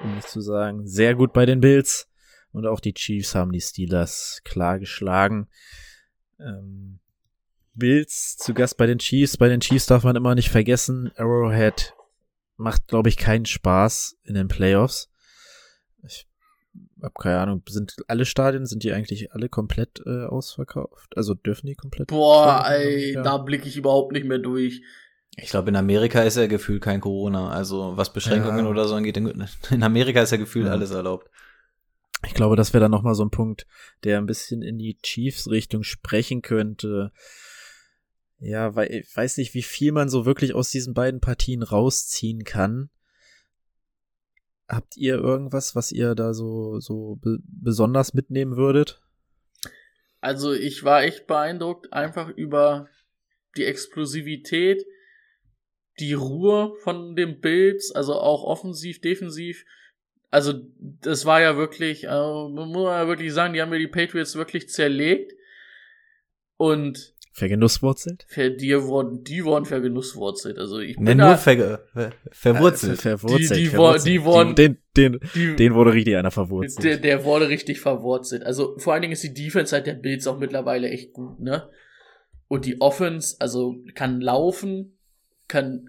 [SPEAKER 1] um nicht zu sagen, sehr gut bei den Bills. Und auch die Chiefs haben die Steelers klar geschlagen. Ähm, Bills zu Gast bei den Chiefs. Bei den Chiefs darf man immer nicht vergessen, Arrowhead macht, glaube ich, keinen Spaß in den Playoffs. Ich hab keine Ahnung, sind alle Stadien, sind die eigentlich alle komplett äh, ausverkauft? Also dürfen die komplett?
[SPEAKER 2] Boah, ey,
[SPEAKER 1] ja.
[SPEAKER 2] da blicke ich überhaupt nicht mehr durch.
[SPEAKER 3] Ich glaube, in Amerika ist ja gefühlt kein Corona. Also was Beschränkungen
[SPEAKER 1] Ja.
[SPEAKER 3] oder so angeht, in in Amerika ist ja gefühlt
[SPEAKER 1] Ja.
[SPEAKER 3] alles erlaubt.
[SPEAKER 1] Ich glaube, das wäre dann nochmal so ein Punkt, der ein bisschen in die Chiefs-Richtung sprechen könnte. Ja, weil ich weiß nicht, wie viel man so wirklich aus diesen beiden Partien rausziehen kann. Habt ihr irgendwas, was ihr da so, so be besonders mitnehmen würdet?
[SPEAKER 2] Also ich war echt beeindruckt einfach über die Explosivität, die Ruhe von den Bills, also auch offensiv, defensiv. Also das war ja wirklich, man muss ja wirklich sagen, die haben mir die Patriots wirklich zerlegt. Und
[SPEAKER 1] Vergenusswurzelt?
[SPEAKER 2] für die wurden, die wurden vergenusswurzelt. Also ich bin
[SPEAKER 3] Nenn
[SPEAKER 2] da,
[SPEAKER 3] nur ver ver verwurzelt.
[SPEAKER 1] Äh, ver verwurzelt.
[SPEAKER 2] Die- die
[SPEAKER 1] verwurzelt.
[SPEAKER 2] wo- die wurden-
[SPEAKER 1] Den, den,
[SPEAKER 2] die,
[SPEAKER 1] den wurde richtig einer verwurzelt.
[SPEAKER 2] Der, der wurde richtig verwurzelt. Also vor allen Dingen ist die Defense halt der Bills auch mittlerweile echt gut, ne? Und die Offense, also kann laufen, kann,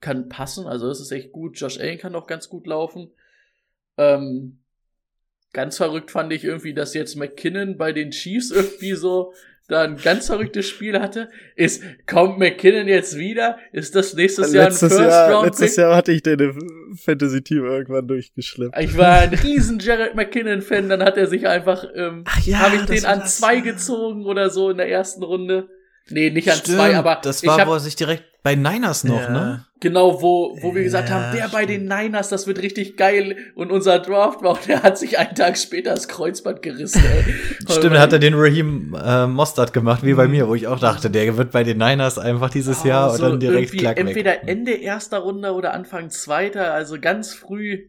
[SPEAKER 2] kann passen, also das ist echt gut. Josh Allen kann auch ganz gut laufen. Ähm, ganz verrückt fand ich irgendwie, dass jetzt McKinnon bei den Chiefs irgendwie so da ein ganz verrücktes Spiel hatte. Ist, kommt McKinnon jetzt wieder? Ist das nächstes Jahr ein
[SPEAKER 1] letztes
[SPEAKER 2] First
[SPEAKER 1] Jahr,
[SPEAKER 2] Round
[SPEAKER 1] letztes? Jahr hatte ich den Fantasy-Team irgendwann durchgeschleppt.
[SPEAKER 2] Ich war ein riesen Jared McKinnon-Fan, dann hat er sich einfach, ähm,
[SPEAKER 1] ja,
[SPEAKER 2] habe ich den an zwei gezogen oder so in der ersten Runde. Nee, nicht an
[SPEAKER 3] Stimmt,
[SPEAKER 2] zwei, aber
[SPEAKER 3] das
[SPEAKER 2] ich
[SPEAKER 3] war,
[SPEAKER 2] hab,
[SPEAKER 3] wo er sich direkt bei Niners noch,
[SPEAKER 1] Ja.
[SPEAKER 3] ne?
[SPEAKER 2] genau, wo, wo wir gesagt
[SPEAKER 1] Ja,
[SPEAKER 2] haben, der bei den. Niners, das wird richtig geil und unser Draft war, der hat sich einen Tag später das Kreuzband gerissen, ey.
[SPEAKER 3] Stimmt, da hat er den Raheem äh, Mostert gemacht, wie bei mir, wo ich auch dachte, der wird bei den Niners einfach dieses Jahr und
[SPEAKER 2] Also
[SPEAKER 3] dann direkt klack
[SPEAKER 2] Entweder
[SPEAKER 3] weg.
[SPEAKER 2] Ende erster Runde oder Anfang zweiter, also ganz früh.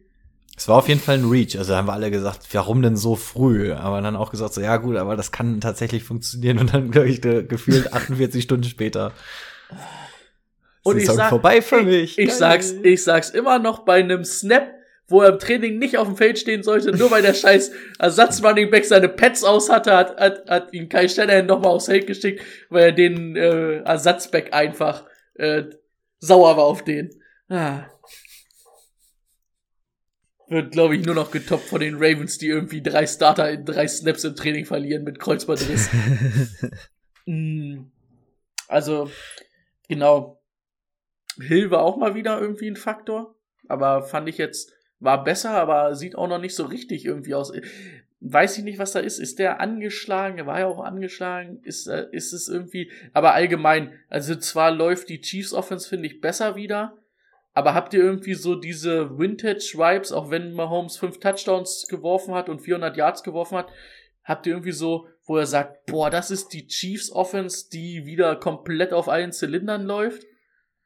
[SPEAKER 3] Es war auf jeden Fall ein Reach. Also haben wir alle gesagt, warum denn so früh? Aber dann auch gesagt, so ja gut, aber das kann tatsächlich funktionieren. Und dann, glaube ich, ge- gefühlt 48 Stunden später.
[SPEAKER 2] Und ich sag,
[SPEAKER 3] vorbei für
[SPEAKER 2] ich,
[SPEAKER 3] mich.
[SPEAKER 2] Ich sag's, ich sag's immer noch bei einem Snap, wo er im Training nicht auf dem Feld stehen sollte, nur weil der scheiß Ersatz-Running Back seine Pads aus hatte, hat, hat, hat ihn Kai Shanahan nochmal aufs Feld geschickt, weil er den äh, Ersatzback einfach äh, sauer war auf den. Ah. Wird, glaube ich, nur noch getoppt von den Ravens, die irgendwie drei Starter in drei Snaps im Training verlieren mit Kreuzbandriss. Mm. Also, genau. Hill war auch mal wieder irgendwie ein Faktor, aber fand ich jetzt, war besser, aber sieht auch noch nicht so richtig irgendwie aus. Weiß ich nicht, was da ist. Ist der angeschlagen? Er war ja auch angeschlagen. Ist, äh, ist es irgendwie, aber allgemein, also zwar läuft die Chiefs Offense, finde ich, besser wieder, aber habt ihr irgendwie so diese Vintage-Vibes, auch wenn Mahomes fünf Touchdowns geworfen hat und 400 Yards geworfen hat, habt ihr irgendwie so, wo er sagt, boah, das ist die Chiefs Offense, die wieder komplett auf allen Zylindern läuft?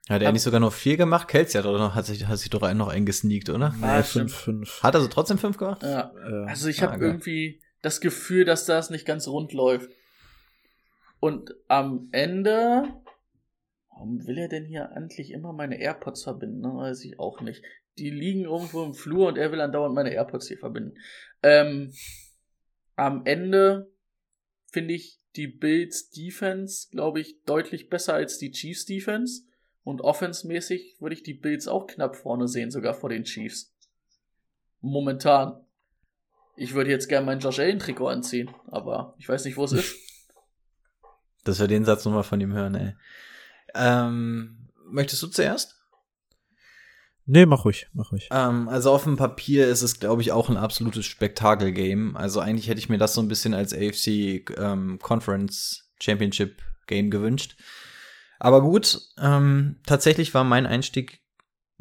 [SPEAKER 3] Hat er nicht sogar noch vier gemacht? Kelsey hat, noch, hat, sich, hat sich doch einen noch eingesneakt, oder?
[SPEAKER 2] Ah,
[SPEAKER 1] Nee,
[SPEAKER 2] stimmt.
[SPEAKER 1] 5-5.
[SPEAKER 3] Hat er so trotzdem fünf gemacht?
[SPEAKER 2] Ja.
[SPEAKER 1] Äh,
[SPEAKER 2] Also ich
[SPEAKER 3] Ah,
[SPEAKER 2] habe irgendwie das Gefühl, dass das nicht ganz rund läuft. Und am Ende, warum will er denn hier endlich immer meine AirPods verbinden? Ne? Weiß ich auch nicht. Die liegen irgendwo im Flur und er will andauernd meine AirPods hier verbinden. Ähm, am Ende finde ich die Bills Defense, glaube ich, deutlich besser als die Chiefs Defense. Und offensmäßig würde ich die Bills auch knapp vorne sehen, sogar vor den Chiefs. Momentan. Ich würde jetzt gerne mein Josh Allen Trikot anziehen, aber ich weiß nicht, wo es ist.
[SPEAKER 3] Dass wir den Satz nochmal von ihm hören, ey. Ähm, möchtest du zuerst?
[SPEAKER 1] nee, mach ruhig, mach ruhig.
[SPEAKER 3] Ähm, also auf dem Papier ist es, glaube ich, auch ein absolutes Spektakel-Game. Also eigentlich hätte ich mir das so ein bisschen als AFC ähm, Conference Championship Game gewünscht. Aber gut, ähm, tatsächlich war mein Einstieg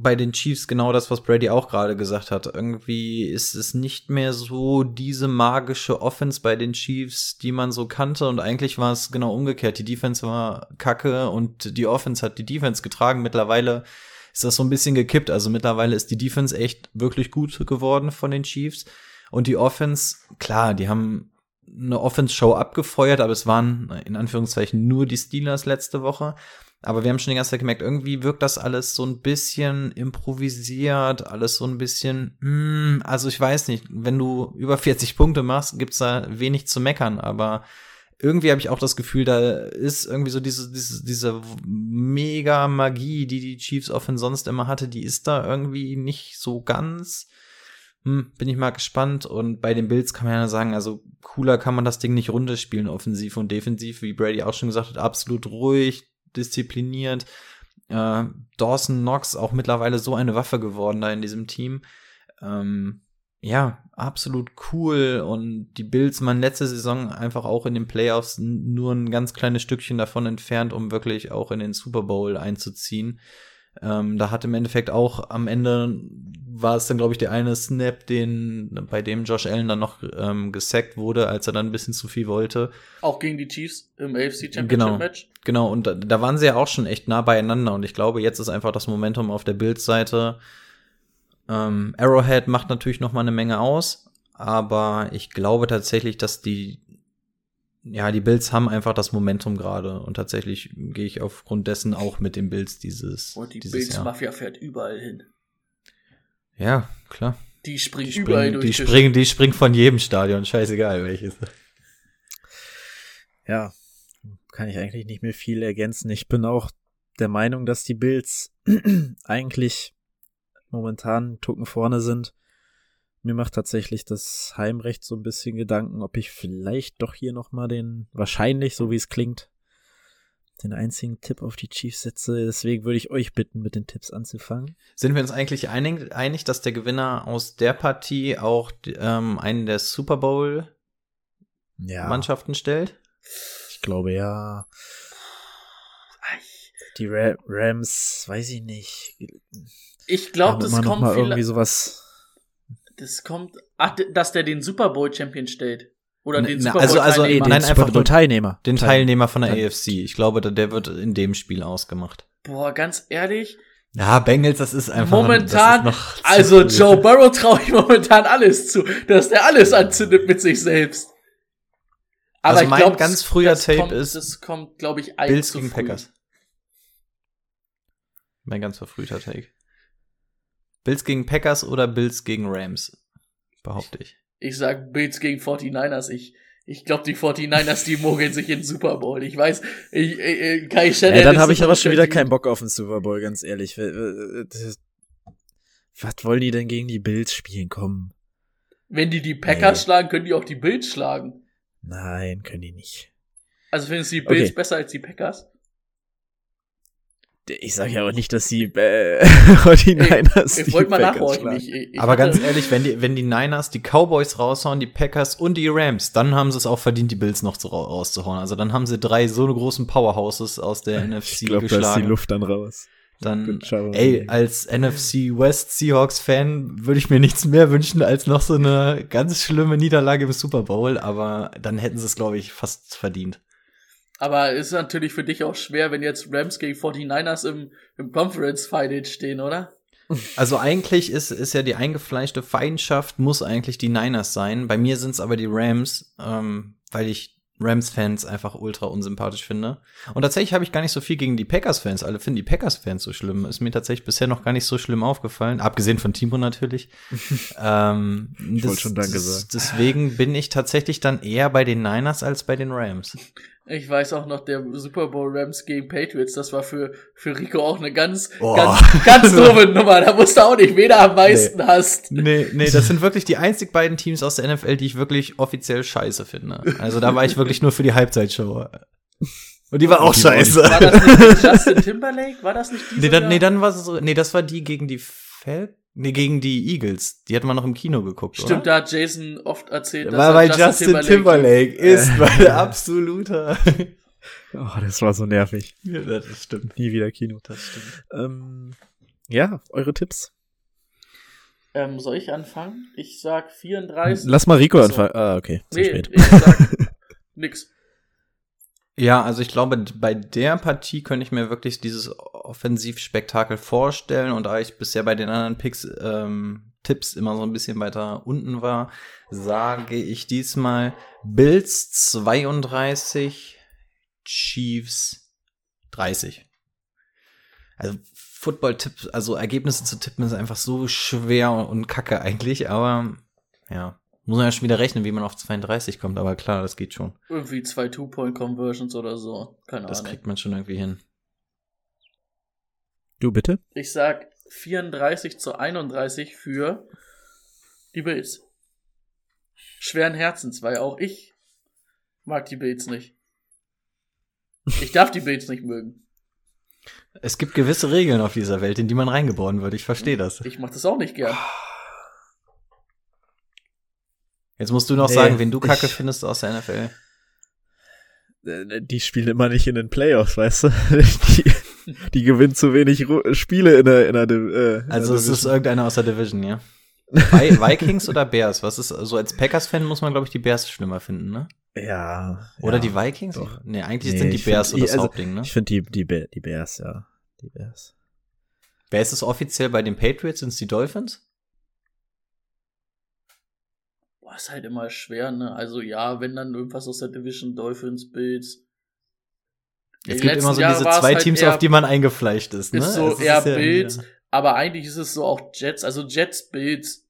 [SPEAKER 3] bei den Chiefs genau das, was Brady auch gerade gesagt hat. Irgendwie ist es nicht mehr so diese magische Offense bei den Chiefs, die man so kannte. Und eigentlich war es genau umgekehrt. Die Defense war kacke und die Offense hat die Defense getragen. Mittlerweile ist das so ein bisschen gekippt. Also mittlerweile ist die Defense echt wirklich gut geworden von den Chiefs. Und die Offense, klar, die haben eine Offense-Show abgefeuert, aber es waren in Anführungszeichen nur die Steelers letzte Woche. Aber wir haben schon die ganze Zeit gemerkt, irgendwie wirkt das alles so ein bisschen improvisiert, alles so ein bisschen, mm, also ich weiß nicht, wenn du über 40 Punkte machst, gibt's da wenig zu meckern, aber irgendwie habe ich auch das Gefühl, da ist irgendwie so diese, diese, diese mega Magie, die die Chiefs Offense sonst immer hatte, die ist da irgendwie nicht so ganz. Hm, bin ich mal gespannt. Und bei den Bills kann man ja sagen, also cooler kann man das Ding nicht runterspielen, offensiv und defensiv, wie Brady auch schon gesagt hat, absolut ruhig, diszipliniert. Äh, Dawson Knox auch mittlerweile so eine Waffe geworden da in diesem Team. Ähm, ja, absolut cool. Und die Bills waren letzte Saison einfach auch in den Playoffs nur ein ganz kleines Stückchen davon entfernt, um wirklich auch in den Super Bowl einzuziehen. Ähm, da hat im Endeffekt auch am Ende war es dann, glaube ich, der eine Snap, den, bei dem Josh Allen dann noch ähm, gesackt wurde, als er dann ein bisschen zu viel wollte.
[SPEAKER 2] Auch gegen die Chiefs im AFC Championship
[SPEAKER 3] Genau.
[SPEAKER 2] Match.
[SPEAKER 3] Genau, und da, da waren sie ja auch schon echt nah beieinander. Und ich glaube, jetzt ist einfach das Momentum auf der Bills-Seite. Ähm, Arrowhead macht natürlich noch mal eine Menge aus, aber ich glaube tatsächlich, dass die ja, die Bills haben einfach das Momentum gerade und tatsächlich gehe ich aufgrund dessen auch mit den Bills dieses,
[SPEAKER 2] Und die
[SPEAKER 3] dieses
[SPEAKER 2] Bills
[SPEAKER 3] Jahr.
[SPEAKER 2] Mafia fährt überall hin.
[SPEAKER 3] Ja, klar.
[SPEAKER 2] Die springt
[SPEAKER 3] Die
[SPEAKER 2] überall
[SPEAKER 3] springen,
[SPEAKER 2] durch
[SPEAKER 3] die, springen, die springen von jedem Stadion, scheißegal welches.
[SPEAKER 1] Ja, kann ich eigentlich nicht mehr viel ergänzen. Ich bin auch der Meinung, dass die Bills eigentlich momentan Tucken vorne sind. Mir macht tatsächlich das Heimrecht so ein bisschen Gedanken, ob ich vielleicht doch hier nochmal den, wahrscheinlich, so wie es klingt, den einzigen Tipp auf die Chiefs setze. Deswegen würde ich euch bitten, mit den Tipps anzufangen.
[SPEAKER 3] Sind wir uns eigentlich einig, einig dass der Gewinner aus der Partie auch ähm, einen der Super Bowl
[SPEAKER 1] Ja,
[SPEAKER 3] Mannschaften stellt?
[SPEAKER 1] ich glaube ja. Die Ra Rams, weiß ich nicht.
[SPEAKER 2] Ich glaube, das
[SPEAKER 1] immer noch
[SPEAKER 2] kommt
[SPEAKER 1] mal irgendwie sowas.
[SPEAKER 2] Das kommt. Ach, dass der den Super Bowl Champion stellt. Oder den
[SPEAKER 3] ne,
[SPEAKER 2] Super Bowl
[SPEAKER 3] also- also
[SPEAKER 2] Teilnehmer.
[SPEAKER 3] den- Nein, einfach nur
[SPEAKER 1] Teilnehmer.
[SPEAKER 3] Den Teilnehmer von der
[SPEAKER 1] Teil-
[SPEAKER 3] AFC. Ich glaube, der- wird in dem Spiel ausgemacht.
[SPEAKER 2] Boah, ganz ehrlich.
[SPEAKER 3] Ja, Bengals, das ist einfach
[SPEAKER 2] momentan,
[SPEAKER 3] das ist
[SPEAKER 2] also
[SPEAKER 3] früh.
[SPEAKER 2] Joe Burrow traue ich momentan alles zu, dass der alles anzündet mit sich selbst. Aber
[SPEAKER 3] Also
[SPEAKER 2] ich
[SPEAKER 3] mein
[SPEAKER 2] glaube,
[SPEAKER 3] ganz früher
[SPEAKER 2] das
[SPEAKER 3] Tape
[SPEAKER 2] kommt,
[SPEAKER 3] ist
[SPEAKER 2] das kommt, glaube ich, ein
[SPEAKER 3] Bills
[SPEAKER 2] zu
[SPEAKER 3] gegen
[SPEAKER 2] früh.
[SPEAKER 3] Packers. Mein ganz verfrühter Take. Bills gegen Packers oder Bills gegen Rams? Behaupte ich.
[SPEAKER 2] Ich sag Bills gegen 49ers. Ich, ich glaube, die 49ers, die mogeln sich in Super Bowl. Ich weiß, ich, ich, Kai Shannon
[SPEAKER 1] Ey, dann habe ich aber schon wieder keinen Bock auf den Super Bowl, ganz ehrlich. Was wollen die denn gegen die Bills spielen? Komm.
[SPEAKER 2] Wenn die die Packers
[SPEAKER 1] Nee.
[SPEAKER 2] schlagen, können die auch die Bills schlagen.
[SPEAKER 1] Nein, können die nicht.
[SPEAKER 2] Also findest du die Bills
[SPEAKER 1] Okay.
[SPEAKER 2] besser als die Packers?
[SPEAKER 1] Ich sage ja auch nicht, dass die äh, 49ers
[SPEAKER 2] Ich
[SPEAKER 1] die
[SPEAKER 2] wollte mal nachhorchen. Ich, ich,
[SPEAKER 3] Aber ganz ehrlich, wenn die, wenn die Niners die Cowboys raushauen, die Packers und die Rams, dann haben sie es auch verdient, die Bills noch zu, ra- rauszuhauen. Also dann haben sie drei so eine großen Powerhouses aus der NFC
[SPEAKER 1] Ich glaube, da ist die
[SPEAKER 3] geschlagen.
[SPEAKER 1] Luft dann raus.
[SPEAKER 3] Dann, ey, als NFC West Seahawks Fan würde ich mir nichts mehr wünschen als noch so eine ganz schlimme Niederlage im Super Bowl, aber dann hätten sie es, glaube ich, fast verdient.
[SPEAKER 2] Aber ist natürlich für dich auch schwer, wenn jetzt Rams gegen 49ers im, im Conference Final stehen, oder?
[SPEAKER 3] Also eigentlich ist, ist ja die eingefleischte Feindschaft, muss eigentlich die Niners sein. Bei mir sind es aber die Rams, ähm, weil ich Rams-Fans einfach ultra unsympathisch finde. Und tatsächlich habe ich gar nicht so viel gegen die Packers-Fans. Alle finden die Packers-Fans so schlimm. Ist mir tatsächlich bisher noch gar nicht so schlimm aufgefallen. Abgesehen von Timo natürlich. ähm,
[SPEAKER 1] Ich wollte schon Danke sagen.
[SPEAKER 3] Deswegen bin ich tatsächlich dann eher bei den Niners als bei den Rams.
[SPEAKER 2] Ich weiß auch noch, der Super Bowl Rams gegen Patriots, das war für, für Rico auch eine ganz,
[SPEAKER 3] Oh.
[SPEAKER 2] ganz, ganz doofe Nummer. Da wusste er auch nicht, wen er am meisten hasst.
[SPEAKER 3] Nee, nee, das sind wirklich die einzig beiden Teams aus der NFL, die ich wirklich offiziell scheiße finde. Also da war ich wirklich nur für die Halbzeitshow. Und die war auch
[SPEAKER 1] Die
[SPEAKER 3] scheiße.
[SPEAKER 2] War das nicht Justin Timberlake? War das nicht die
[SPEAKER 3] Nee, dann, nee, dann war es so, nee, das war die gegen die Fel nee, gegen die Eagles. Die hat man noch im Kino geguckt,
[SPEAKER 2] Stimmt,
[SPEAKER 3] oder?
[SPEAKER 2] da hat Jason oft erzählt, dass
[SPEAKER 3] War
[SPEAKER 2] er
[SPEAKER 3] weil Justin Timberlake, ist
[SPEAKER 1] Äh.
[SPEAKER 3] mein absoluter.
[SPEAKER 1] Oh, das war so nervig.
[SPEAKER 3] ja, das stimmt.
[SPEAKER 1] Nie wieder Kino.
[SPEAKER 3] Das stimmt.
[SPEAKER 1] Ähm, ja, eure Tipps.
[SPEAKER 2] Ähm, soll ich anfangen? Ich sag 34.
[SPEAKER 1] Lass mal Rico
[SPEAKER 2] Achso.
[SPEAKER 1] anfangen. Ah, okay. Zu
[SPEAKER 2] nee,
[SPEAKER 1] spät.
[SPEAKER 2] ich sag nix.
[SPEAKER 3] Ja, also ich glaube, bei der Partie könnte ich mir wirklich dieses Offensivspektakel vorstellen und da ich bisher bei den anderen Picks ähm, Tipps immer so ein bisschen weiter unten war, sage ich diesmal Bills 32, Chiefs 30. Also Football-Tipps, also Ergebnisse zu tippen ist einfach so schwer und kacke eigentlich, aber ja, muss man ja schon wieder rechnen, wie man auf 32 kommt, aber klar, das geht schon.
[SPEAKER 2] Irgendwie zwei Two-Point-Conversions oder so. Keine
[SPEAKER 3] Das
[SPEAKER 2] Ahnung.
[SPEAKER 3] kriegt man schon irgendwie hin.
[SPEAKER 1] Du bitte?
[SPEAKER 2] Ich sag 34 zu 31 für die Bills. Schweren Herzens, weil auch ich mag die Bills nicht. Ich darf die Bills nicht mögen.
[SPEAKER 3] Es gibt gewisse Regeln auf dieser Welt, in die man reingeboren wird. Ich verstehe das.
[SPEAKER 2] Ich mach das auch nicht gern.
[SPEAKER 3] Jetzt musst du noch
[SPEAKER 1] Nee,
[SPEAKER 3] sagen, wen du kacke
[SPEAKER 1] ich-
[SPEAKER 3] findest aus der NFL.
[SPEAKER 1] Äh, Die spielen immer nicht in den Playoffs, weißt du? Die, die gewinnen zu wenig Ru Spiele in der, in der, äh, in
[SPEAKER 3] Also
[SPEAKER 1] der
[SPEAKER 3] es ist irgendeiner aus der Division, ja. Vi Vikings oder Bears? Was ist, so als Packers-Fan muss man, glaube ich, die Bears schlimmer finden, ne?
[SPEAKER 1] Ja.
[SPEAKER 3] Oder
[SPEAKER 1] ja,
[SPEAKER 3] die Vikings?
[SPEAKER 1] doch.
[SPEAKER 3] Nee, eigentlich
[SPEAKER 1] Nee,
[SPEAKER 3] sind die Bears
[SPEAKER 1] find-
[SPEAKER 3] so das
[SPEAKER 1] also,
[SPEAKER 3] Hauptding, ne?
[SPEAKER 1] Ich finde die, die, Be- die Bears, ja. Die Bears.
[SPEAKER 3] Wer ist es offiziell bei den Patriots? Sind es die Dolphins?
[SPEAKER 2] Boah, ist halt immer schwer, ne? Also ja, wenn dann irgendwas aus der Division Dolphins, Bills.
[SPEAKER 3] Es gibt immer so diese zwei
[SPEAKER 2] halt
[SPEAKER 3] Teams,
[SPEAKER 2] eher-
[SPEAKER 3] auf die man eingefleischt ist, ne?
[SPEAKER 2] Ist so eher
[SPEAKER 3] ja-
[SPEAKER 2] Bills, aber eigentlich ist es so auch Jets, also Jets, Bills,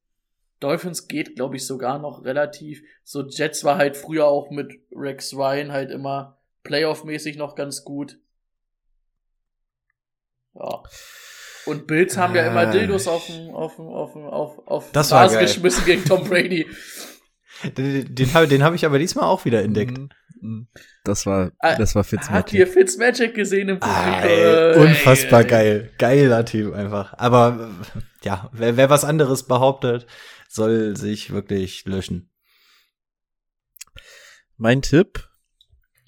[SPEAKER 2] Dolphins geht, glaube ich, sogar noch relativ. So Jets war halt früher auch mit Rex Ryan halt immer Playoff-mäßig noch ganz gut. Ja. Und Bills haben ja immer
[SPEAKER 1] Ah.
[SPEAKER 2] Dildos auf dem, auf dem, auf dem, auf, auf
[SPEAKER 3] Das geil.
[SPEAKER 2] geschmissen gegen Tom Brady.
[SPEAKER 3] Den, den habe den hab ich aber diesmal auch wieder entdeckt.
[SPEAKER 1] Mhm. Mhm. Das war,
[SPEAKER 2] Ah,
[SPEAKER 1] das war
[SPEAKER 2] Habt ihr
[SPEAKER 1] Fitzmagic.
[SPEAKER 2] Fitzmagic gesehen im Publikum?
[SPEAKER 3] Ah, ey, unfassbar
[SPEAKER 2] ey,
[SPEAKER 3] geil. Geiler Typ einfach. Aber ja, wer, wer was anderes behauptet, soll sich wirklich löschen.
[SPEAKER 1] Mein Tipp?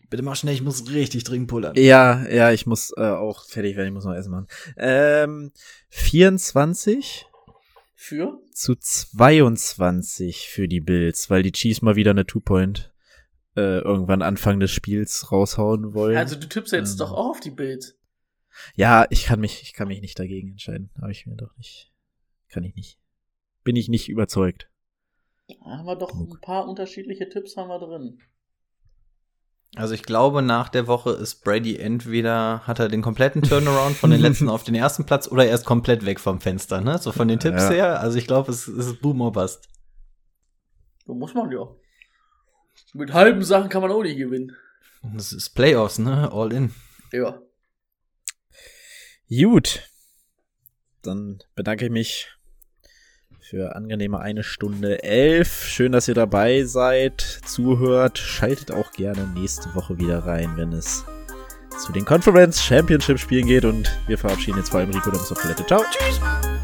[SPEAKER 3] Bitte mach schnell, ich muss richtig dringend pullern.
[SPEAKER 1] Ja, ja, ich muss äh, auch fertig werden, ich muss noch Essen machen. Ähm, 24
[SPEAKER 2] Für?
[SPEAKER 1] zu 22 für die Bills, weil die Chiefs mal wieder eine Two-Point äh, irgendwann Anfang des Spiels raushauen wollen.
[SPEAKER 2] Also du tippst jetzt
[SPEAKER 1] Ähm.
[SPEAKER 2] doch auch auf die Bills.
[SPEAKER 1] ja, ich kann mich, ich kann mich nicht dagegen entscheiden. Habe ich mir doch nicht. Kann ich nicht. Bin ich nicht überzeugt.
[SPEAKER 2] Da haben wir doch ein paar unterschiedliche Tipps haben wir drin.
[SPEAKER 3] Also ich glaube, nach der Woche ist Brady entweder hat er den kompletten Turnaround von den letzten auf den ersten Platz oder er ist komplett weg vom Fenster, ne? So von den Tipps
[SPEAKER 1] Ja.
[SPEAKER 3] her. Also ich glaube, es, es ist Boom or Bust.
[SPEAKER 2] So muss man ja. Mit halben Sachen kann man auch nicht gewinnen.
[SPEAKER 3] Das ist Playoffs, ne? All in.
[SPEAKER 2] Ja.
[SPEAKER 1] Gut. Dann bedanke ich mich für angenehme eine Stunde elf. Schön, dass ihr dabei seid, zuhört. Schaltet auch gerne nächste Woche wieder rein, wenn es zu den Conference Championship Spielen geht. Und wir verabschieden jetzt vor allem Rico, der muss auf Toilette. Ciao. Tschüss.